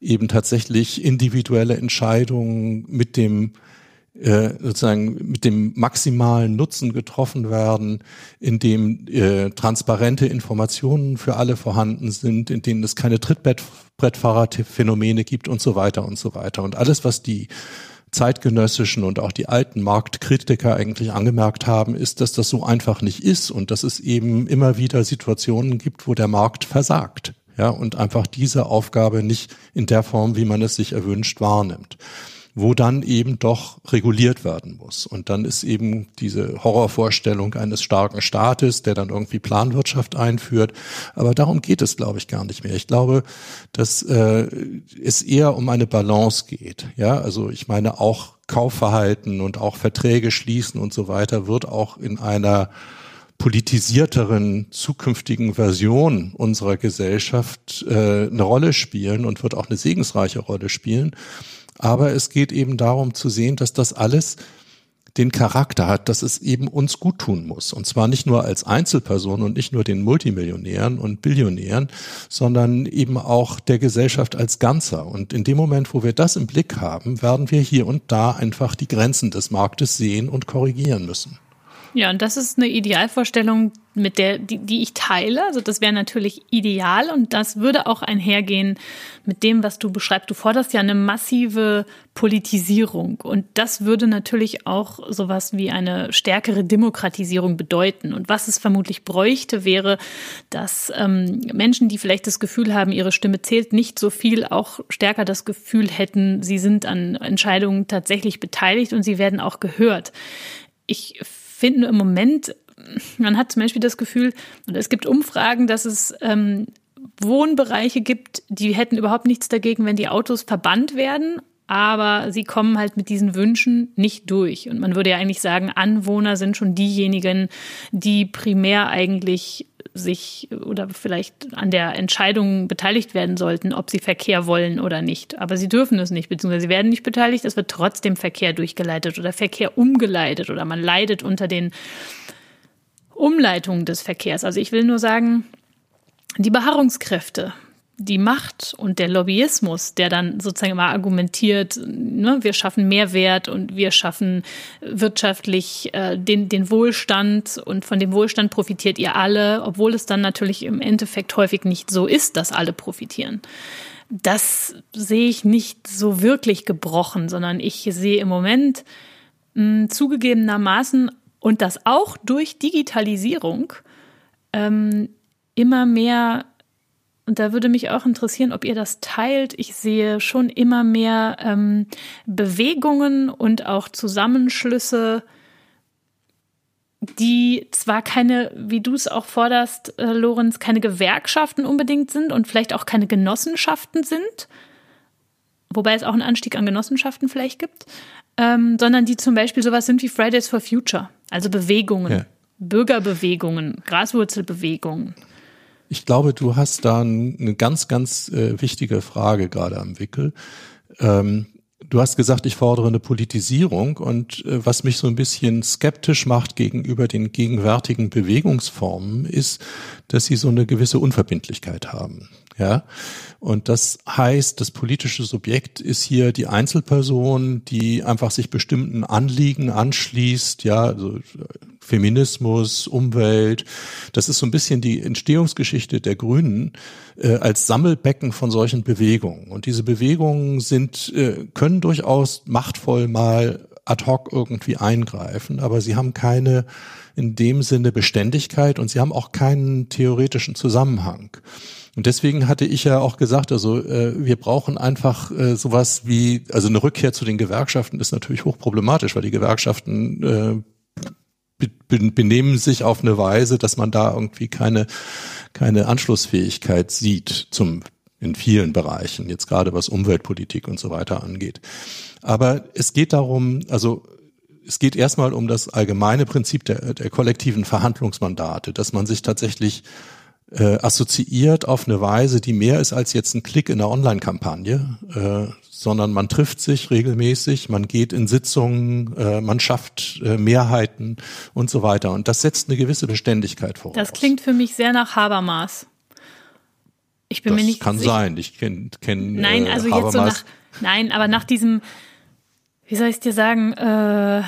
eben tatsächlich individuelle Entscheidungen mit dem äh, sozusagen mit dem maximalen Nutzen getroffen werden, in dem äh, transparente Informationen für alle vorhanden sind, in denen es keine Trittbrettfahrerphänomene gibt und so weiter und so weiter. Und alles, was die zeitgenössischen und auch die alten Marktkritiker eigentlich angemerkt haben, ist, dass das so einfach nicht ist und dass es eben immer wieder Situationen gibt, wo der Markt versagt. Ja, und einfach diese Aufgabe nicht in der Form, wie man es sich erwünscht, wahrnimmt wo dann eben doch reguliert werden muss. Und dann ist eben diese Horrorvorstellung eines starken Staates, der dann irgendwie Planwirtschaft einführt. Aber darum geht es, glaube ich, gar nicht mehr. Ich glaube, dass äh, es eher um eine Balance geht. Ja, also ich meine auch Kaufverhalten und auch Verträge schließen und so weiter wird auch in einer politisierteren zukünftigen Version unserer Gesellschaft äh, eine Rolle spielen und wird auch eine segensreiche Rolle spielen. Aber es geht eben darum zu sehen, dass das alles den Charakter hat, dass es eben uns gut tun muss. Und zwar nicht nur als Einzelperson und nicht nur den Multimillionären und Billionären, sondern eben auch der Gesellschaft als Ganzer. Und in dem Moment, wo wir das im Blick haben, werden wir hier und da einfach die Grenzen des Marktes sehen und korrigieren müssen. Ja, und das ist eine Idealvorstellung, mit der, die, die ich teile. Also das wäre natürlich ideal und das würde auch einhergehen mit dem, was du beschreibst. Du forderst ja eine massive Politisierung und das würde natürlich auch sowas wie eine stärkere Demokratisierung bedeuten. Und was es vermutlich bräuchte, wäre, dass ähm, Menschen, die vielleicht das Gefühl haben, ihre Stimme zählt nicht so viel, auch stärker das Gefühl hätten, sie sind an Entscheidungen tatsächlich beteiligt und sie werden auch gehört. Ich finde im Moment, man hat zum Beispiel das Gefühl, oder es gibt Umfragen, dass es ähm, Wohnbereiche gibt, die hätten überhaupt nichts dagegen, wenn die Autos verbannt werden, aber sie kommen halt mit diesen Wünschen nicht durch. Und man würde ja eigentlich sagen, Anwohner sind schon diejenigen, die primär eigentlich sich oder vielleicht an der Entscheidung beteiligt werden sollten, ob sie Verkehr wollen oder nicht. Aber sie dürfen es nicht, beziehungsweise sie werden nicht beteiligt. Es wird trotzdem Verkehr durchgeleitet oder Verkehr umgeleitet oder man leidet unter den Umleitungen des Verkehrs. Also ich will nur sagen, die Beharrungskräfte die Macht und der Lobbyismus, der dann sozusagen immer argumentiert, ne, wir schaffen Mehrwert und wir schaffen wirtschaftlich äh, den, den Wohlstand und von dem Wohlstand profitiert ihr alle, obwohl es dann natürlich im Endeffekt häufig nicht so ist, dass alle profitieren. Das sehe ich nicht so wirklich gebrochen, sondern ich sehe im Moment mh, zugegebenermaßen und das auch durch Digitalisierung ähm, immer mehr und da würde mich auch interessieren, ob ihr das teilt. Ich sehe schon immer mehr ähm, Bewegungen und auch Zusammenschlüsse, die zwar keine, wie du es auch forderst, äh, Lorenz, keine Gewerkschaften unbedingt sind und vielleicht auch keine Genossenschaften sind, wobei es auch einen Anstieg an Genossenschaften vielleicht gibt, ähm, sondern die zum Beispiel sowas sind wie Fridays for Future, also Bewegungen, ja. Bürgerbewegungen, Graswurzelbewegungen. Ich glaube, du hast da eine ganz, ganz äh, wichtige Frage gerade am Wickel. Ähm, du hast gesagt, ich fordere eine Politisierung und äh, was mich so ein bisschen skeptisch macht gegenüber den gegenwärtigen Bewegungsformen ist, dass sie so eine gewisse Unverbindlichkeit haben. Ja, und das heißt, das politische Subjekt ist hier die Einzelperson, die einfach sich bestimmten Anliegen anschließt, ja, also Feminismus, Umwelt. Das ist so ein bisschen die Entstehungsgeschichte der Grünen äh, als Sammelbecken von solchen Bewegungen. Und diese Bewegungen sind, äh, können durchaus machtvoll mal ad hoc irgendwie eingreifen, aber sie haben keine in dem Sinne Beständigkeit und sie haben auch keinen theoretischen Zusammenhang. Und deswegen hatte ich ja auch gesagt, also äh, wir brauchen einfach äh, sowas wie, also eine Rückkehr zu den Gewerkschaften ist natürlich hochproblematisch, weil die Gewerkschaften äh, benehmen sich auf eine Weise, dass man da irgendwie keine, keine Anschlussfähigkeit sieht zum in vielen Bereichen, jetzt gerade was Umweltpolitik und so weiter angeht. Aber es geht darum, also es geht erstmal um das allgemeine Prinzip der, der kollektiven Verhandlungsmandate, dass man sich tatsächlich äh, assoziiert auf eine Weise, die mehr ist als jetzt ein Klick in der Online-Kampagne, äh, sondern man trifft sich regelmäßig, man geht in Sitzungen, äh, man schafft äh, Mehrheiten und so weiter. Und das setzt eine gewisse Beständigkeit voraus. Das klingt für mich sehr nach Habermas. Ich bin das mir nicht kann sicher. sein. Ich kenne kenn, Nein, äh, also jetzt so nach Nein, aber nach diesem wie soll ich dir sagen, äh,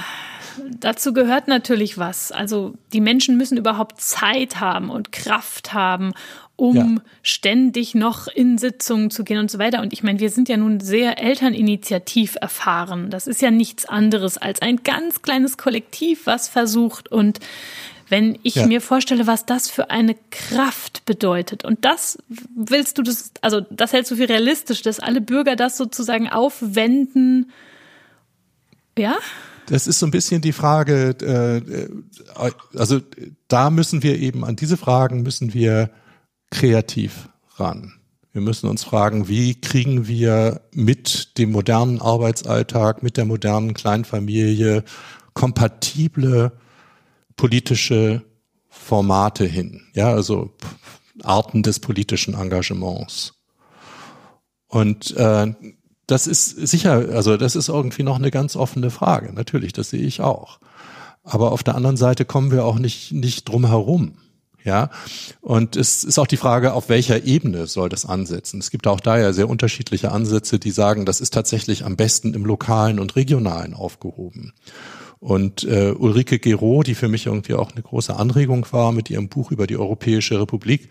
dazu gehört natürlich was. Also die Menschen müssen überhaupt Zeit haben und Kraft haben, um ja. ständig noch in Sitzungen zu gehen und so weiter. Und ich meine, wir sind ja nun sehr elterninitiativ erfahren. Das ist ja nichts anderes als ein ganz kleines Kollektiv, was versucht. Und wenn ich ja. mir vorstelle, was das für eine Kraft bedeutet, und das willst du das, also das hältst du für realistisch, dass alle Bürger das sozusagen aufwenden, ja? Das ist so ein bisschen die Frage, äh, also da müssen wir eben, an diese Fragen müssen wir kreativ ran. Wir müssen uns fragen, wie kriegen wir mit dem modernen Arbeitsalltag, mit der modernen Kleinfamilie kompatible politische Formate hin, ja, also Arten des politischen Engagements. Und äh, das ist sicher, also das ist irgendwie noch eine ganz offene Frage. Natürlich, das sehe ich auch. Aber auf der anderen Seite kommen wir auch nicht, nicht drum herum. Ja, und es ist auch die Frage, auf welcher Ebene soll das ansetzen? Es gibt auch da ja sehr unterschiedliche Ansätze, die sagen, das ist tatsächlich am besten im Lokalen und Regionalen aufgehoben. Und äh, Ulrike Gero, die für mich irgendwie auch eine große Anregung war mit ihrem Buch über die Europäische Republik,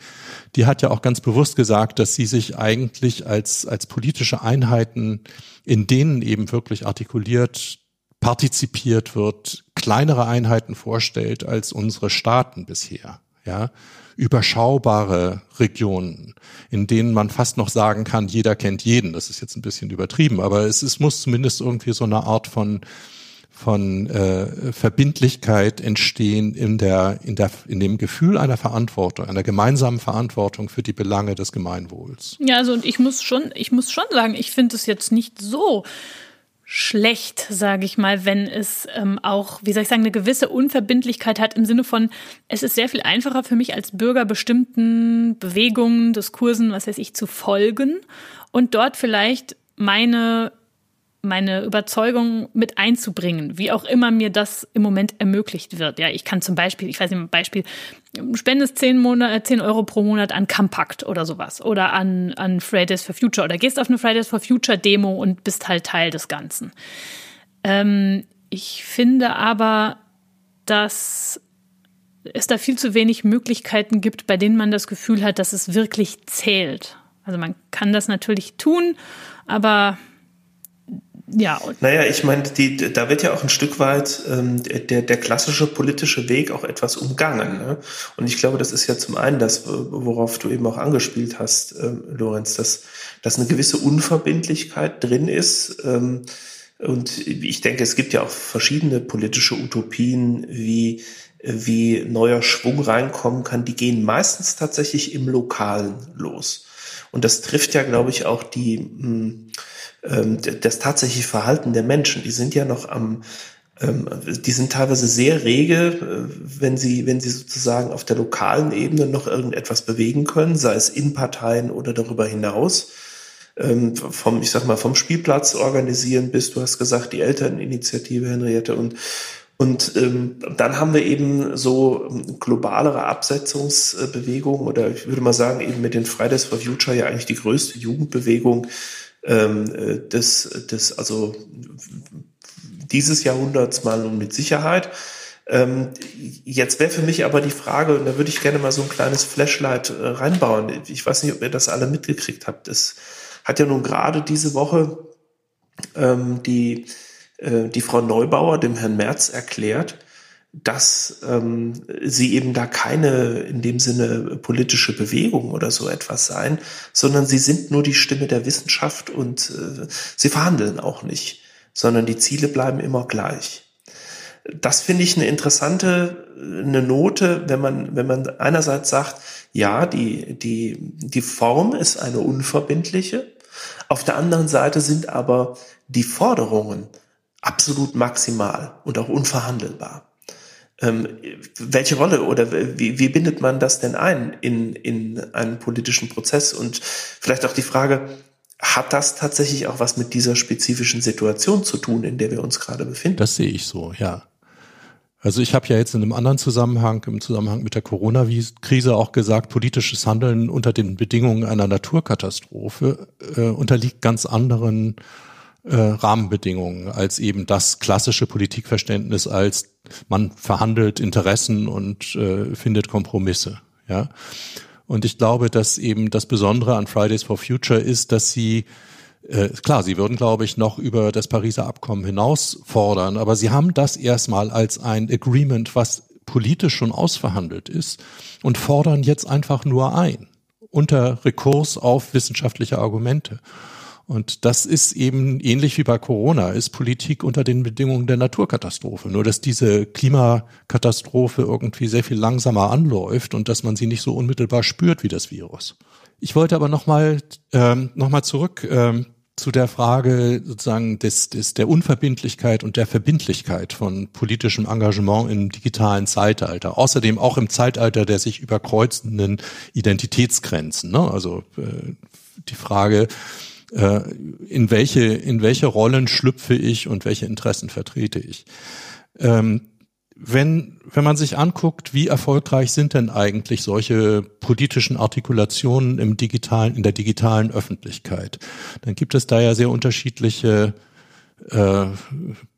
die hat ja auch ganz bewusst gesagt, dass sie sich eigentlich als, als politische Einheiten, in denen eben wirklich artikuliert partizipiert wird, kleinere Einheiten vorstellt als unsere Staaten bisher. Ja, überschaubare Regionen, in denen man fast noch sagen kann, jeder kennt jeden. Das ist jetzt ein bisschen übertrieben, aber es, es muss zumindest irgendwie so eine Art von von äh, Verbindlichkeit entstehen in der in der in dem Gefühl einer Verantwortung, einer gemeinsamen Verantwortung für die Belange des Gemeinwohls. Ja, also und ich muss schon ich muss schon sagen, ich finde es jetzt nicht so schlecht, sage ich mal, wenn es ähm, auch, wie soll ich sagen, eine gewisse Unverbindlichkeit hat im Sinne von, es ist sehr viel einfacher für mich als Bürger bestimmten Bewegungen, Diskursen, was weiß ich, zu folgen und dort vielleicht meine meine Überzeugung mit einzubringen, wie auch immer mir das im Moment ermöglicht wird. Ja, ich kann zum Beispiel, ich weiß nicht, Beispiel, spendest 10, Monat, 10 Euro pro Monat an Compact oder sowas oder an, an Fridays for Future oder gehst auf eine Fridays for Future Demo und bist halt Teil des Ganzen. Ähm, ich finde aber, dass es da viel zu wenig Möglichkeiten gibt, bei denen man das Gefühl hat, dass es wirklich zählt. Also man kann das natürlich tun, aber ja. Naja, ich meine, da wird ja auch ein Stück weit ähm, der, der klassische politische Weg auch etwas umgangen. Ne? Und ich glaube, das ist ja zum einen das, worauf du eben auch angespielt hast, ähm, Lorenz, dass, dass eine gewisse Unverbindlichkeit drin ist. Ähm, und ich denke, es gibt ja auch verschiedene politische Utopien, wie, wie neuer Schwung reinkommen kann. Die gehen meistens tatsächlich im Lokalen los. Und das trifft ja, glaube ich, auch die, mh, hm, das tatsächliche Verhalten der Menschen. Die sind ja noch am, ähm, die sind teilweise sehr rege, äh, wenn sie, wenn sie sozusagen auf der lokalen Ebene noch irgendetwas bewegen können, sei es in Parteien oder darüber hinaus. Ähm, vom, ich sag mal, vom Spielplatz organisieren bis, du hast gesagt, die Elterninitiative, Henriette, und und ähm, dann haben wir eben so globalere Absetzungsbewegungen oder ich würde mal sagen, eben mit den Fridays for Future ja eigentlich die größte Jugendbewegung, ähm, äh, des, des, also dieses Jahrhunderts mal und mit Sicherheit. Ähm, jetzt wäre für mich aber die Frage, und da würde ich gerne mal so ein kleines Flashlight äh, reinbauen. Ich weiß nicht, ob ihr das alle mitgekriegt habt. Es hat ja nun gerade diese Woche ähm, die, äh, die Frau Neubauer dem Herrn Merz erklärt, dass ähm, sie eben da keine in dem Sinne politische Bewegung oder so etwas sein, sondern sie sind nur die Stimme der Wissenschaft und äh, sie verhandeln auch nicht, sondern die Ziele bleiben immer gleich. Das finde ich eine interessante eine Note, wenn man wenn man einerseits sagt, ja, die die die Form ist eine unverbindliche, auf der anderen Seite sind aber die Forderungen absolut maximal und auch unverhandelbar. Ähm, welche Rolle oder wie, wie bindet man das denn ein in, in einen politischen Prozess? Und vielleicht auch die Frage, hat das tatsächlich auch was mit dieser spezifischen Situation zu tun, in der wir uns gerade befinden? Das sehe ich so, ja. Also ich habe ja jetzt in einem anderen Zusammenhang, im Zusammenhang mit der Corona-Krise auch gesagt, politisches Handeln unter den Bedingungen einer Naturkatastrophe äh, unterliegt ganz anderen äh, Rahmenbedingungen als eben das klassische Politikverständnis, als man verhandelt Interessen und äh, findet Kompromisse. Ja. Und ich glaube, dass eben das Besondere an Fridays for Future ist, dass sie äh, klar, sie würden, glaube ich, noch über das Pariser Abkommen hinaus fordern, aber sie haben das erstmal als ein Agreement, was politisch schon ausverhandelt ist und fordern jetzt einfach nur ein unter Rekurs auf wissenschaftliche Argumente. Und das ist eben ähnlich wie bei Corona, ist Politik unter den Bedingungen der Naturkatastrophe. Nur dass diese Klimakatastrophe irgendwie sehr viel langsamer anläuft und dass man sie nicht so unmittelbar spürt wie das Virus. Ich wollte aber nochmal ähm, noch zurück ähm, zu der Frage sozusagen des, des, der Unverbindlichkeit und der Verbindlichkeit von politischem Engagement im digitalen Zeitalter. Außerdem auch im Zeitalter der sich überkreuzenden Identitätsgrenzen. Ne? Also äh, die Frage, äh, in welche, in welche Rollen schlüpfe ich und welche Interessen vertrete ich. Ähm, wenn, wenn man sich anguckt, wie erfolgreich sind denn eigentlich solche politischen Artikulationen im digitalen, in der digitalen Öffentlichkeit, dann gibt es da ja sehr unterschiedliche äh,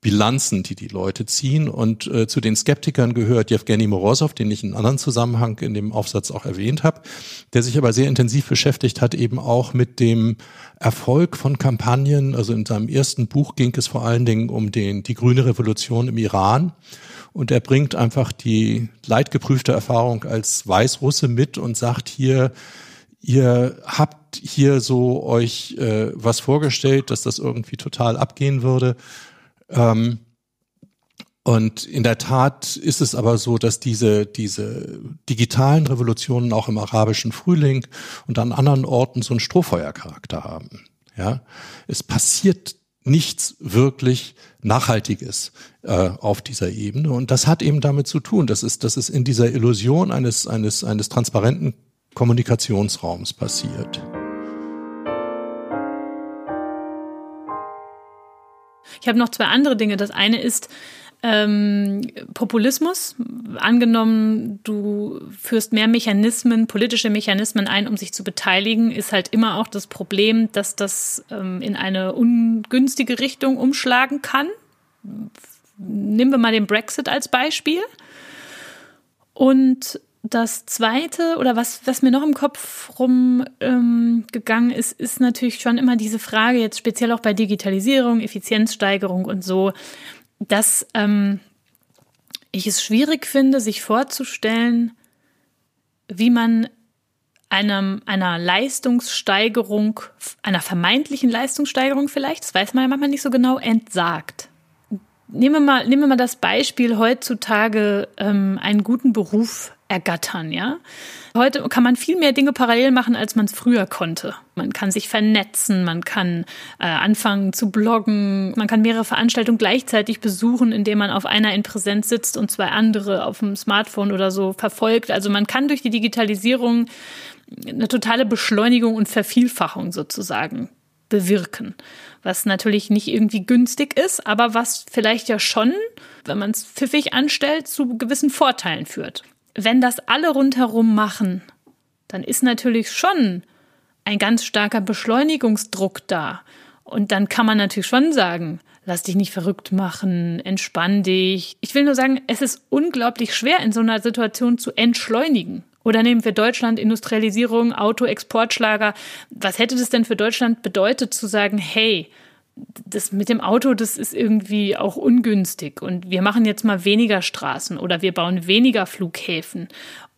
Bilanzen, die die Leute ziehen. Und äh, zu den Skeptikern gehört Jewgeni Morozov, den ich in einem anderen Zusammenhang in dem Aufsatz auch erwähnt habe, der sich aber sehr intensiv beschäftigt hat, eben auch mit dem Erfolg von Kampagnen. Also in seinem ersten Buch ging es vor allen Dingen um den, die grüne Revolution im Iran. Und er bringt einfach die leidgeprüfte Erfahrung als Weißrusse mit und sagt hier, ihr habt hier so euch äh, was vorgestellt, dass das irgendwie total abgehen würde. Ähm, und in der Tat ist es aber so, dass diese, diese digitalen Revolutionen auch im arabischen Frühling und an anderen Orten so einen Strohfeuercharakter haben. Ja, es passiert nichts wirklich Nachhaltiges äh, auf dieser Ebene. Und das hat eben damit zu tun, dass es, dass es in dieser Illusion eines, eines, eines transparenten Kommunikationsraums passiert. Ich habe noch zwei andere Dinge. Das eine ist ähm, Populismus. Angenommen, du führst mehr Mechanismen, politische Mechanismen ein, um sich zu beteiligen, ist halt immer auch das Problem, dass das ähm, in eine ungünstige Richtung umschlagen kann. Nehmen wir mal den Brexit als Beispiel. Und das zweite oder was, was mir noch im Kopf rumgegangen ähm, ist, ist natürlich schon immer diese Frage, jetzt speziell auch bei Digitalisierung, Effizienzsteigerung und so, dass ähm, ich es schwierig finde, sich vorzustellen, wie man einem, einer Leistungssteigerung, einer vermeintlichen Leistungssteigerung vielleicht, das weiß man ja manchmal nicht so genau, entsagt. Nehmen wir mal, nehmen wir mal das Beispiel heutzutage ähm, einen guten Beruf ergattern, ja. Heute kann man viel mehr Dinge parallel machen, als man es früher konnte. Man kann sich vernetzen, man kann äh, anfangen zu bloggen, man kann mehrere Veranstaltungen gleichzeitig besuchen, indem man auf einer in Präsenz sitzt und zwei andere auf dem Smartphone oder so verfolgt. Also man kann durch die Digitalisierung eine totale Beschleunigung und Vervielfachung sozusagen bewirken. Was natürlich nicht irgendwie günstig ist, aber was vielleicht ja schon, wenn man es pfiffig anstellt, zu gewissen Vorteilen führt wenn das alle rundherum machen, dann ist natürlich schon ein ganz starker Beschleunigungsdruck da. Und dann kann man natürlich schon sagen, lass dich nicht verrückt machen, entspann dich. Ich will nur sagen, es ist unglaublich schwer, in so einer Situation zu entschleunigen. Oder nehmen wir Deutschland, Industrialisierung, Auto, Exportschlager. Was hätte das denn für Deutschland bedeutet, zu sagen, hey, das mit dem Auto, das ist irgendwie auch ungünstig und wir machen jetzt mal weniger Straßen oder wir bauen weniger Flughäfen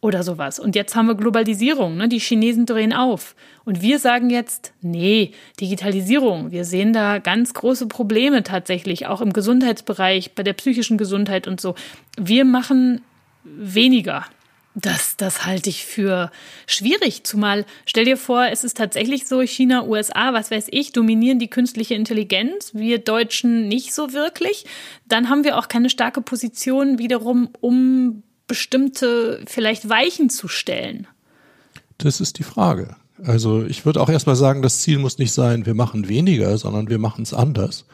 oder sowas. Und jetzt haben wir Globalisierung, ne? die Chinesen drehen auf. Und wir sagen jetzt, nee, Digitalisierung, wir sehen da ganz große Probleme tatsächlich, auch im Gesundheitsbereich, bei der psychischen Gesundheit und so. Wir machen weniger. Das, das halte ich für schwierig. Zumal, stell dir vor, es ist tatsächlich so, China, USA, was weiß ich, dominieren die künstliche Intelligenz, wir Deutschen nicht so wirklich. Dann haben wir auch keine starke Position wiederum, um bestimmte vielleicht Weichen zu stellen. Das ist die Frage. Also ich würde auch erstmal sagen, das Ziel muss nicht sein, wir machen weniger, sondern wir machen es anders.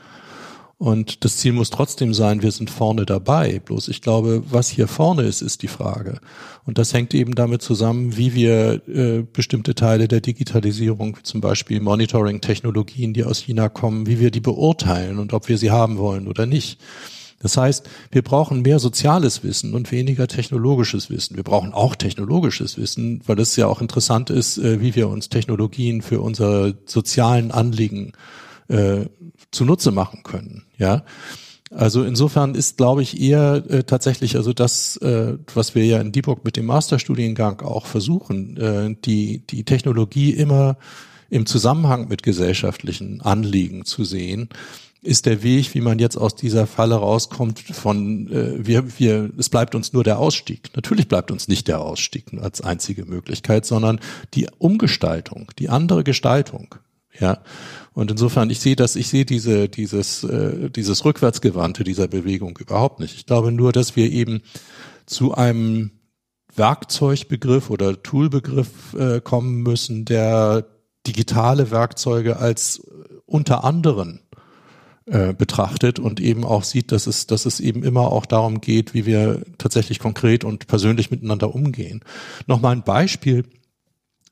Und das Ziel muss trotzdem sein, wir sind vorne dabei. Bloß ich glaube, was hier vorne ist, ist die Frage. Und das hängt eben damit zusammen, wie wir äh, bestimmte Teile der Digitalisierung, wie zum Beispiel Monitoring-Technologien, die aus China kommen, wie wir die beurteilen und ob wir sie haben wollen oder nicht. Das heißt, wir brauchen mehr soziales Wissen und weniger technologisches Wissen. Wir brauchen auch technologisches Wissen, weil es ja auch interessant ist, äh, wie wir uns Technologien für unsere sozialen Anliegen äh, zunutze machen können. Ja, also insofern ist, glaube ich, eher äh, tatsächlich also das, äh, was wir ja in Dieburg mit dem Masterstudiengang auch versuchen, äh, die die Technologie immer im Zusammenhang mit gesellschaftlichen Anliegen zu sehen ist der Weg, wie man jetzt aus dieser Falle rauskommt, von äh, wir, wir, es bleibt uns nur der Ausstieg. Natürlich bleibt uns nicht der Ausstieg als einzige Möglichkeit, sondern die Umgestaltung, die andere Gestaltung. Ja. Und insofern, ich sehe das, ich sehe diese, dieses, äh, dieses Rückwärtsgewandte dieser Bewegung überhaupt nicht. Ich glaube nur, dass wir eben zu einem Werkzeugbegriff oder Toolbegriff äh, kommen müssen, der digitale Werkzeuge als unter anderem äh, betrachtet und eben auch sieht, dass es, dass es eben immer auch darum geht, wie wir tatsächlich konkret und persönlich miteinander umgehen. Nochmal ein Beispiel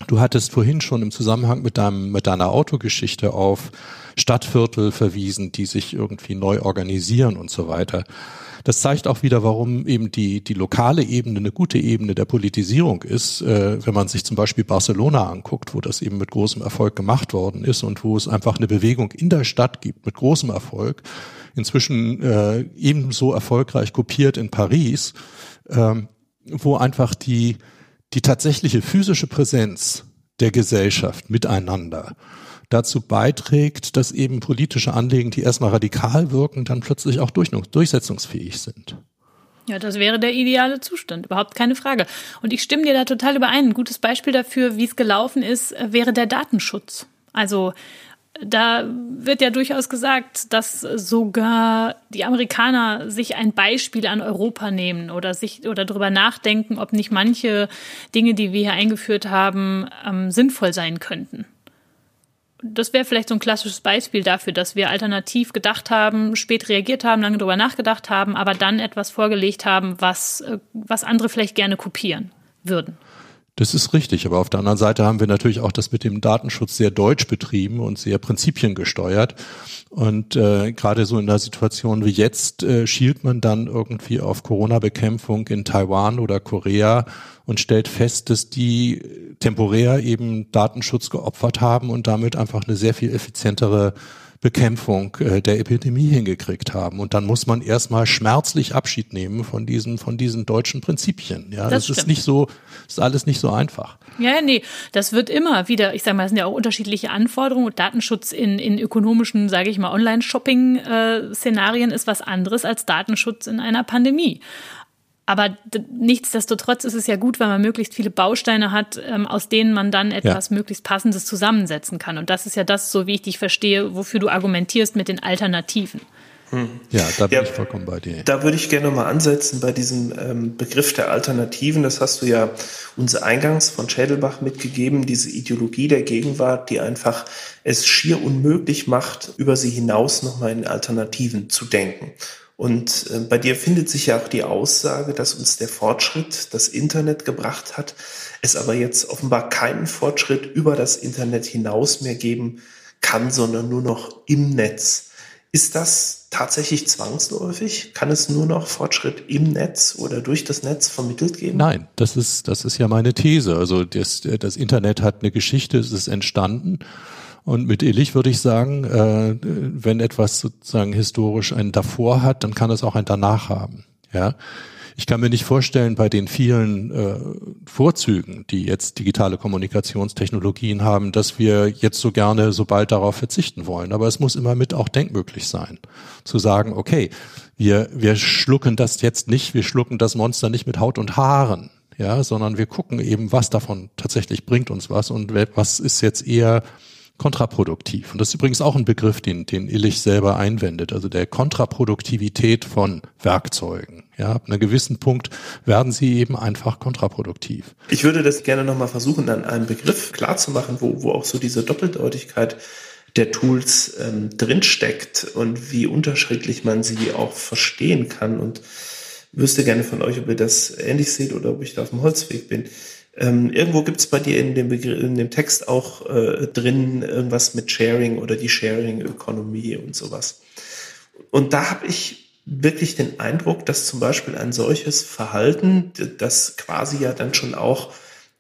Du hattest vorhin schon im Zusammenhang mit deinem, mit deiner Autogeschichte auf Stadtviertel verwiesen, die sich irgendwie neu organisieren und so weiter. Das zeigt auch wieder, warum eben die, die lokale Ebene eine gute Ebene der Politisierung ist, äh, wenn man sich zum Beispiel Barcelona anguckt, wo das eben mit großem Erfolg gemacht worden ist und wo es einfach eine Bewegung in der Stadt gibt mit großem Erfolg. Inzwischen äh, ebenso erfolgreich kopiert in Paris, ähm, wo einfach die, die tatsächliche physische Präsenz der Gesellschaft miteinander dazu beiträgt, dass eben politische Anliegen, die erstmal radikal wirken, dann plötzlich auch durchsetzungsfähig sind. Ja, das wäre der ideale Zustand, überhaupt keine Frage. Und ich stimme dir da total überein. Ein gutes Beispiel dafür, wie es gelaufen ist, wäre der Datenschutz. Also da wird ja durchaus gesagt, dass sogar die Amerikaner sich ein Beispiel an Europa nehmen oder sich oder darüber nachdenken, ob nicht manche Dinge, die wir hier eingeführt haben, ähm, sinnvoll sein könnten. Das wäre vielleicht so ein klassisches Beispiel dafür, dass wir alternativ gedacht haben, spät reagiert haben, lange darüber nachgedacht haben, aber dann etwas vorgelegt haben, was, äh, was andere vielleicht gerne kopieren würden. Das ist richtig, aber auf der anderen Seite haben wir natürlich auch das mit dem Datenschutz sehr deutsch betrieben und sehr prinzipiengesteuert. Und äh, gerade so in einer Situation wie jetzt äh, schielt man dann irgendwie auf Corona-Bekämpfung in Taiwan oder Korea und stellt fest, dass die temporär eben Datenschutz geopfert haben und damit einfach eine sehr viel effizientere Bekämpfung äh, der Epidemie hingekriegt haben. Und dann muss man erstmal schmerzlich Abschied nehmen von diesen, von diesen deutschen Prinzipien. Ja, das, das ist nicht so, ist alles nicht so einfach. Ja, nee, das wird immer wieder, ich sage mal, es sind ja auch unterschiedliche Anforderungen. Datenschutz in, in ökonomischen, sage ich mal, Online-Shopping-Szenarien ist was anderes als Datenschutz in einer Pandemie. Aber nichtsdestotrotz ist es ja gut, wenn man möglichst viele Bausteine hat, ähm, aus denen man dann etwas ja. möglichst Passendes zusammensetzen kann. Und das ist ja das, so wie ich dich verstehe, wofür du argumentierst mit den Alternativen. Hm. Ja, da bin ja, ich vollkommen bei dir. Da würde ich gerne mal ansetzen bei diesem ähm, Begriff der Alternativen. Das hast du ja uns eingangs von Schädelbach mitgegeben, diese Ideologie der Gegenwart, die einfach es schier unmöglich macht, über sie hinaus nochmal in Alternativen zu denken. Und äh, bei dir findet sich ja auch die Aussage, dass uns der Fortschritt das Internet gebracht hat, es aber jetzt offenbar keinen Fortschritt über das Internet hinaus mehr geben kann, sondern nur noch im Netz. Ist das tatsächlich zwangsläufig? Kann es nur noch Fortschritt im Netz oder durch das Netz vermittelt geben? Nein, das ist, das ist ja meine These. Also das, das Internet hat eine Geschichte, es ist entstanden und mit Illich würde ich sagen, äh, wenn etwas sozusagen historisch ein davor hat, dann kann es auch ein danach haben. Ja. Ich kann mir nicht vorstellen, bei den vielen äh, Vorzügen, die jetzt digitale Kommunikationstechnologien haben, dass wir jetzt so gerne so bald darauf verzichten wollen. Aber es muss immer mit auch denkmöglich sein, zu sagen, okay, wir, wir schlucken das jetzt nicht, wir schlucken das Monster nicht mit Haut und Haaren. ja, sondern wir gucken eben, was davon tatsächlich bringt uns was und was ist jetzt eher kontraproduktiv. Und das ist übrigens auch ein Begriff, den, den Illich selber einwendet, also der Kontraproduktivität von Werkzeugen. Ja, ab einem gewissen Punkt werden sie eben einfach kontraproduktiv. Ich würde das gerne nochmal versuchen, an einem Begriff klarzumachen, wo, wo auch so diese Doppeldeutigkeit der Tools ähm, drinsteckt und wie unterschiedlich man sie auch verstehen kann. Und wüsste gerne von euch, ob ihr das ähnlich seht oder ob ich da auf dem Holzweg bin. Ähm, irgendwo gibt es bei dir in dem, Begr in dem Text auch äh, drin irgendwas mit Sharing oder die Sharing-Ökonomie und sowas. Und da habe ich wirklich den Eindruck, dass zum Beispiel ein solches Verhalten, das quasi ja dann schon auch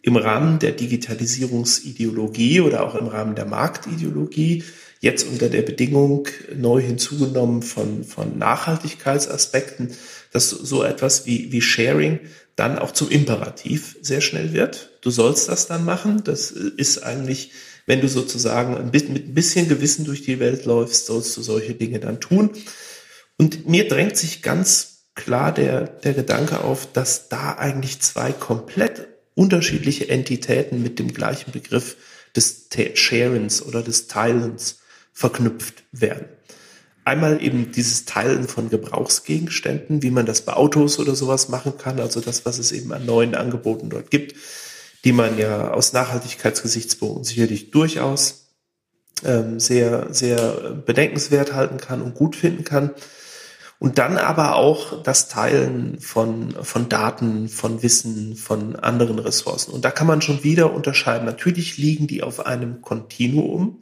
im Rahmen der Digitalisierungsideologie oder auch im Rahmen der Marktideologie jetzt unter der Bedingung neu hinzugenommen von, von Nachhaltigkeitsaspekten, dass so etwas wie, wie Sharing dann auch zum Imperativ sehr schnell wird. Du sollst das dann machen. Das ist eigentlich, wenn du sozusagen mit ein bisschen Gewissen durch die Welt läufst, sollst du solche Dinge dann tun. Und mir drängt sich ganz klar der, der Gedanke auf, dass da eigentlich zwei komplett unterschiedliche Entitäten mit dem gleichen Begriff des Sharens oder des Teilens verknüpft werden. Einmal eben dieses Teilen von Gebrauchsgegenständen, wie man das bei Autos oder sowas machen kann, also das, was es eben an neuen Angeboten dort gibt, die man ja aus Nachhaltigkeitsgesichtspunkten sicherlich durchaus ähm, sehr, sehr bedenkenswert halten kann und gut finden kann. Und dann aber auch das Teilen von, von Daten, von Wissen, von anderen Ressourcen. Und da kann man schon wieder unterscheiden. Natürlich liegen die auf einem Kontinuum.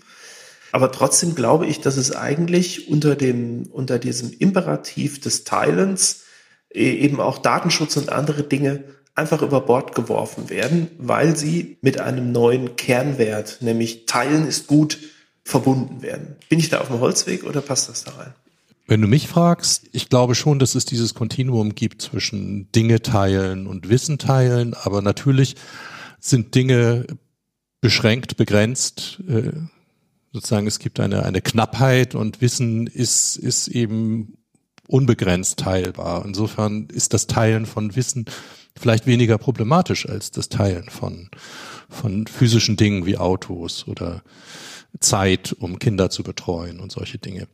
Aber trotzdem glaube ich, dass es eigentlich unter dem, unter diesem Imperativ des Teilens e, eben auch Datenschutz und andere Dinge einfach über Bord geworfen werden, weil sie mit einem neuen Kernwert, nämlich Teilen ist gut, verbunden werden. Bin ich da auf dem Holzweg oder passt das da rein? Wenn du mich fragst, ich glaube schon, dass es dieses Kontinuum gibt zwischen Dinge teilen und Wissen teilen, aber natürlich sind Dinge beschränkt, begrenzt. Äh, sozusagen, es gibt eine, eine Knappheit und Wissen ist, ist eben unbegrenzt teilbar. Insofern ist das Teilen von Wissen vielleicht weniger problematisch als das Teilen von, von physischen Dingen wie Autos oder Zeit, um Kinder zu betreuen und solche Dinge.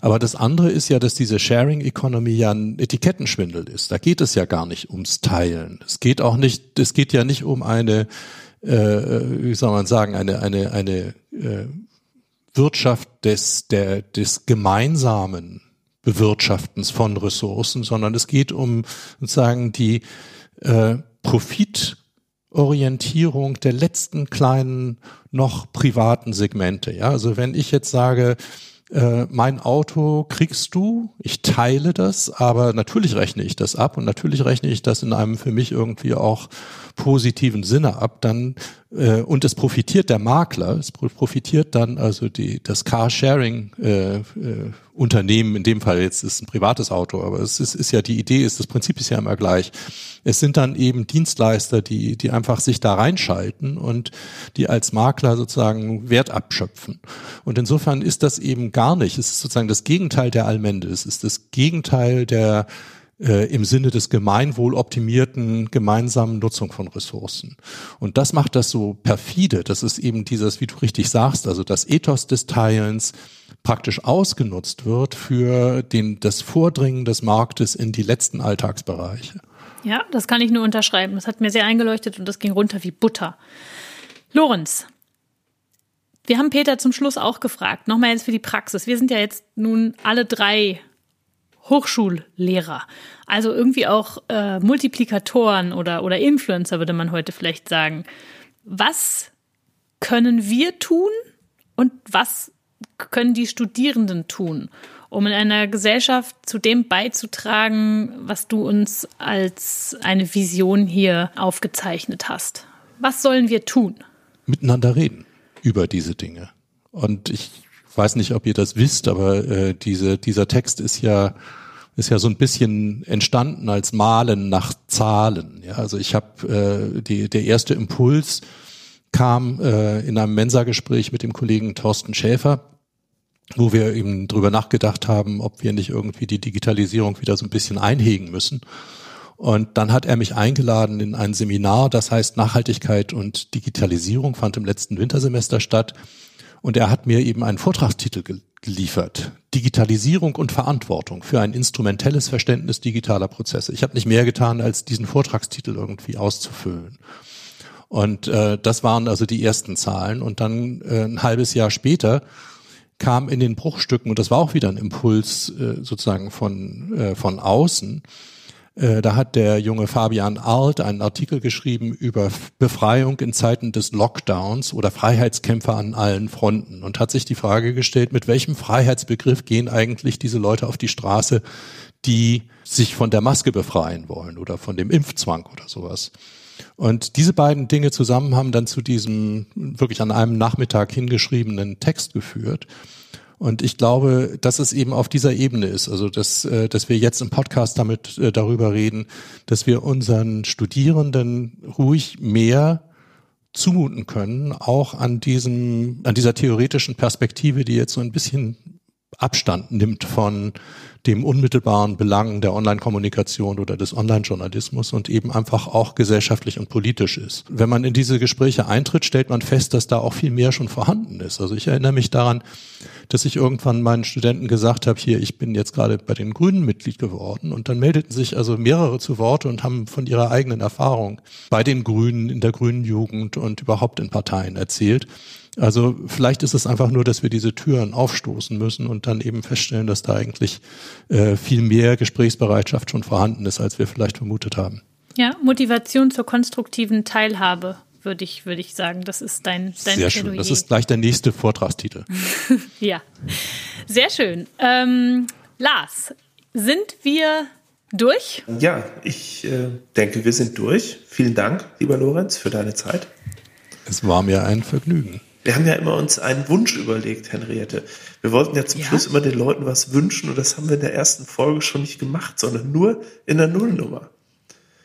Aber das andere ist ja, dass diese Sharing Economy ja ein Etikettenschwindel ist. Da geht es ja gar nicht ums Teilen. Es geht auch nicht, es geht ja nicht um eine, äh, wie soll man sagen, eine, eine, eine äh, Wirtschaft des, der, des gemeinsamen Bewirtschaftens von Ressourcen, sondern es geht um sozusagen die äh, Profitorientierung der letzten kleinen noch privaten Segmente. Ja, also wenn ich jetzt sage, äh, mein Auto kriegst du, ich teile das, aber natürlich rechne ich das ab und natürlich rechne ich das in einem für mich irgendwie auch positiven Sinne ab, dann äh, und es profitiert der Makler, es profitiert dann also die das Carsharing äh, äh, Unternehmen, in dem Fall jetzt ist ein privates Auto, aber es ist, ist ja die Idee, ist das Prinzip ist ja immer gleich. Es sind dann eben Dienstleister, die die einfach sich da reinschalten und die als Makler sozusagen Wert abschöpfen. Und insofern ist das eben gar nicht. Es ist sozusagen das Gegenteil der Allmende. Es ist das Gegenteil der äh, im Sinne des gemeinwohloptimierten gemeinsamen Nutzung von Ressourcen. Und das macht das so perfide. Das ist eben dieses, wie du richtig sagst, also das Ethos des Teilens praktisch ausgenutzt wird für den, das Vordringen des Marktes in die letzten Alltagsbereiche. Ja, das kann ich nur unterschreiben. Das hat mir sehr eingeleuchtet und das ging runter wie Butter. Lorenz, wir haben Peter zum Schluss auch gefragt, nochmal jetzt für die Praxis. Wir sind ja jetzt nun alle drei Hochschullehrer. Also irgendwie auch äh, Multiplikatoren oder, oder Influencer, würde man heute vielleicht sagen. Was können wir tun und was können die Studierenden tun, um in einer Gesellschaft zu dem beizutragen, was du uns als eine Vision hier aufgezeichnet hast? Was sollen wir tun? Miteinander reden über diese Dinge. Und ich weiß nicht, ob ihr das wisst, aber äh, diese, dieser Text ist ja ist ja so ein bisschen entstanden als Malen nach Zahlen. Ja, also ich habe äh, die der erste Impuls kam äh, in einem Mensa-Gespräch mit dem Kollegen Thorsten Schäfer, wo wir eben drüber nachgedacht haben, ob wir nicht irgendwie die Digitalisierung wieder so ein bisschen einhegen müssen. Und dann hat er mich eingeladen in ein Seminar, das heißt Nachhaltigkeit und Digitalisierung, fand im letzten Wintersemester statt. Und er hat mir eben einen Vortragstitel geliefert. Digitalisierung und Verantwortung für ein instrumentelles Verständnis digitaler Prozesse. Ich habe nicht mehr getan, als diesen Vortragstitel irgendwie auszufüllen. Und äh, das waren also die ersten Zahlen. Und dann äh, ein halbes Jahr später kam in den Bruchstücken, und das war auch wieder ein Impuls äh, sozusagen von, äh, von außen, da hat der junge Fabian Arlt einen Artikel geschrieben über Befreiung in Zeiten des Lockdowns oder Freiheitskämpfer an allen Fronten und hat sich die Frage gestellt, mit welchem Freiheitsbegriff gehen eigentlich diese Leute auf die Straße, die sich von der Maske befreien wollen oder von dem Impfzwang oder sowas. Und diese beiden Dinge zusammen haben dann zu diesem wirklich an einem Nachmittag hingeschriebenen Text geführt. Und ich glaube, dass es eben auf dieser Ebene ist, also dass, äh, dass wir jetzt im Podcast damit äh, darüber reden, dass wir unseren Studierenden ruhig mehr zumuten können, auch an diesem, an dieser theoretischen Perspektive, die jetzt so ein bisschen Abstand nimmt von dem unmittelbaren Belang der Online-Kommunikation oder des Online-Journalismus und eben einfach auch gesellschaftlich und politisch ist. Wenn man in diese Gespräche eintritt, stellt man fest, dass da auch viel mehr schon vorhanden ist. Also ich erinnere mich daran, dass ich irgendwann meinen Studenten gesagt habe, hier, ich bin jetzt gerade bei den Grünen Mitglied geworden und dann meldeten sich also mehrere zu Wort und haben von ihrer eigenen Erfahrung bei den Grünen, in der grünen Jugend und überhaupt in Parteien erzählt. Also vielleicht ist es einfach nur, dass wir diese Türen aufstoßen müssen und dann eben feststellen, dass da eigentlich äh, viel mehr Gesprächsbereitschaft schon vorhanden ist, als wir vielleicht vermutet haben. Ja, Motivation zur konstruktiven Teilhabe, würde ich, würde ich sagen. Das ist dein, dein Sehr schön. Das ist gleich der nächste Vortragstitel. [LAUGHS] ja, sehr schön. Ähm, Lars, sind wir durch? Ja, ich äh, denke, wir sind durch. Vielen Dank, lieber Lorenz, für deine Zeit. Es war mir ein Vergnügen. Wir haben ja immer uns einen Wunsch überlegt, Henriette. Wir wollten ja zum ja. Schluss immer den Leuten was wünschen und das haben wir in der ersten Folge schon nicht gemacht, sondern nur in der Nullnummer.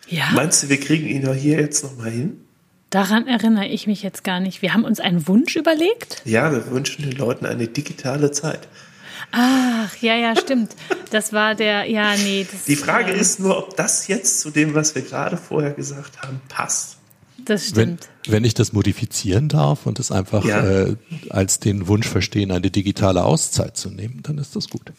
Ja. Meinst du, wir kriegen ihn ja hier jetzt nochmal hin? Daran erinnere ich mich jetzt gar nicht. Wir haben uns einen Wunsch überlegt? Ja, wir wünschen den Leuten eine digitale Zeit. Ach, ja, ja, stimmt. Das war der, ja, nee. Die Frage äh, ist nur, ob das jetzt zu dem, was wir gerade vorher gesagt haben, passt. Das stimmt. Wenn, wenn ich das modifizieren darf und es einfach ja. äh, als den Wunsch verstehen, eine digitale Auszeit zu nehmen, dann ist das gut.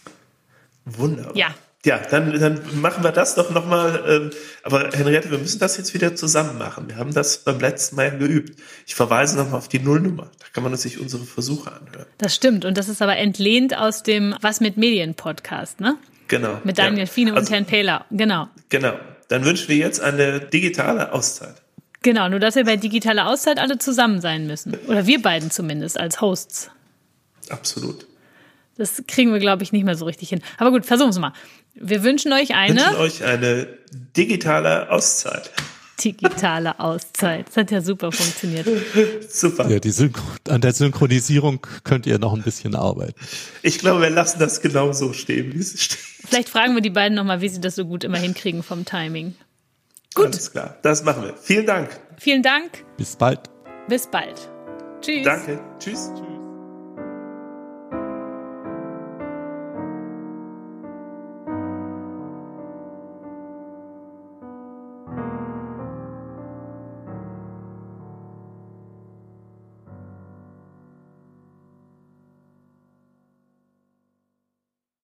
Wunderbar. Ja. Ja, dann, dann machen wir das doch nochmal. Ähm, aber Henriette, wir müssen das jetzt wieder zusammen machen. Wir haben das beim letzten Mal geübt. Ich verweise nochmal auf die Nullnummer. Da kann man sich unsere Versuche anhören. Das stimmt. Und das ist aber entlehnt aus dem Was mit Medien Podcast, ne? Genau. Mit Daniel ja. Fiene also, und Herrn Pähler. Genau. Genau. Dann wünschen wir jetzt eine digitale Auszeit. Genau, nur dass wir bei digitaler Auszeit alle zusammen sein müssen. Oder wir beiden zumindest als Hosts. Absolut. Das kriegen wir, glaube ich, nicht mehr so richtig hin. Aber gut, versuchen wir mal. Wir wünschen euch eine. Wir wünschen euch eine digitale Auszeit. Digitale Auszeit. Das hat ja super funktioniert. Super. Ja, die an der Synchronisierung könnt ihr noch ein bisschen arbeiten. Ich glaube, wir lassen das genau so stehen, wie es steht. Vielleicht fragen wir die beiden nochmal, wie sie das so gut immer hinkriegen vom Timing. Gut. Alles klar, das machen wir. Vielen Dank. Vielen Dank. Bis bald. Bis bald. Tschüss. Danke. Tschüss. Tschüss.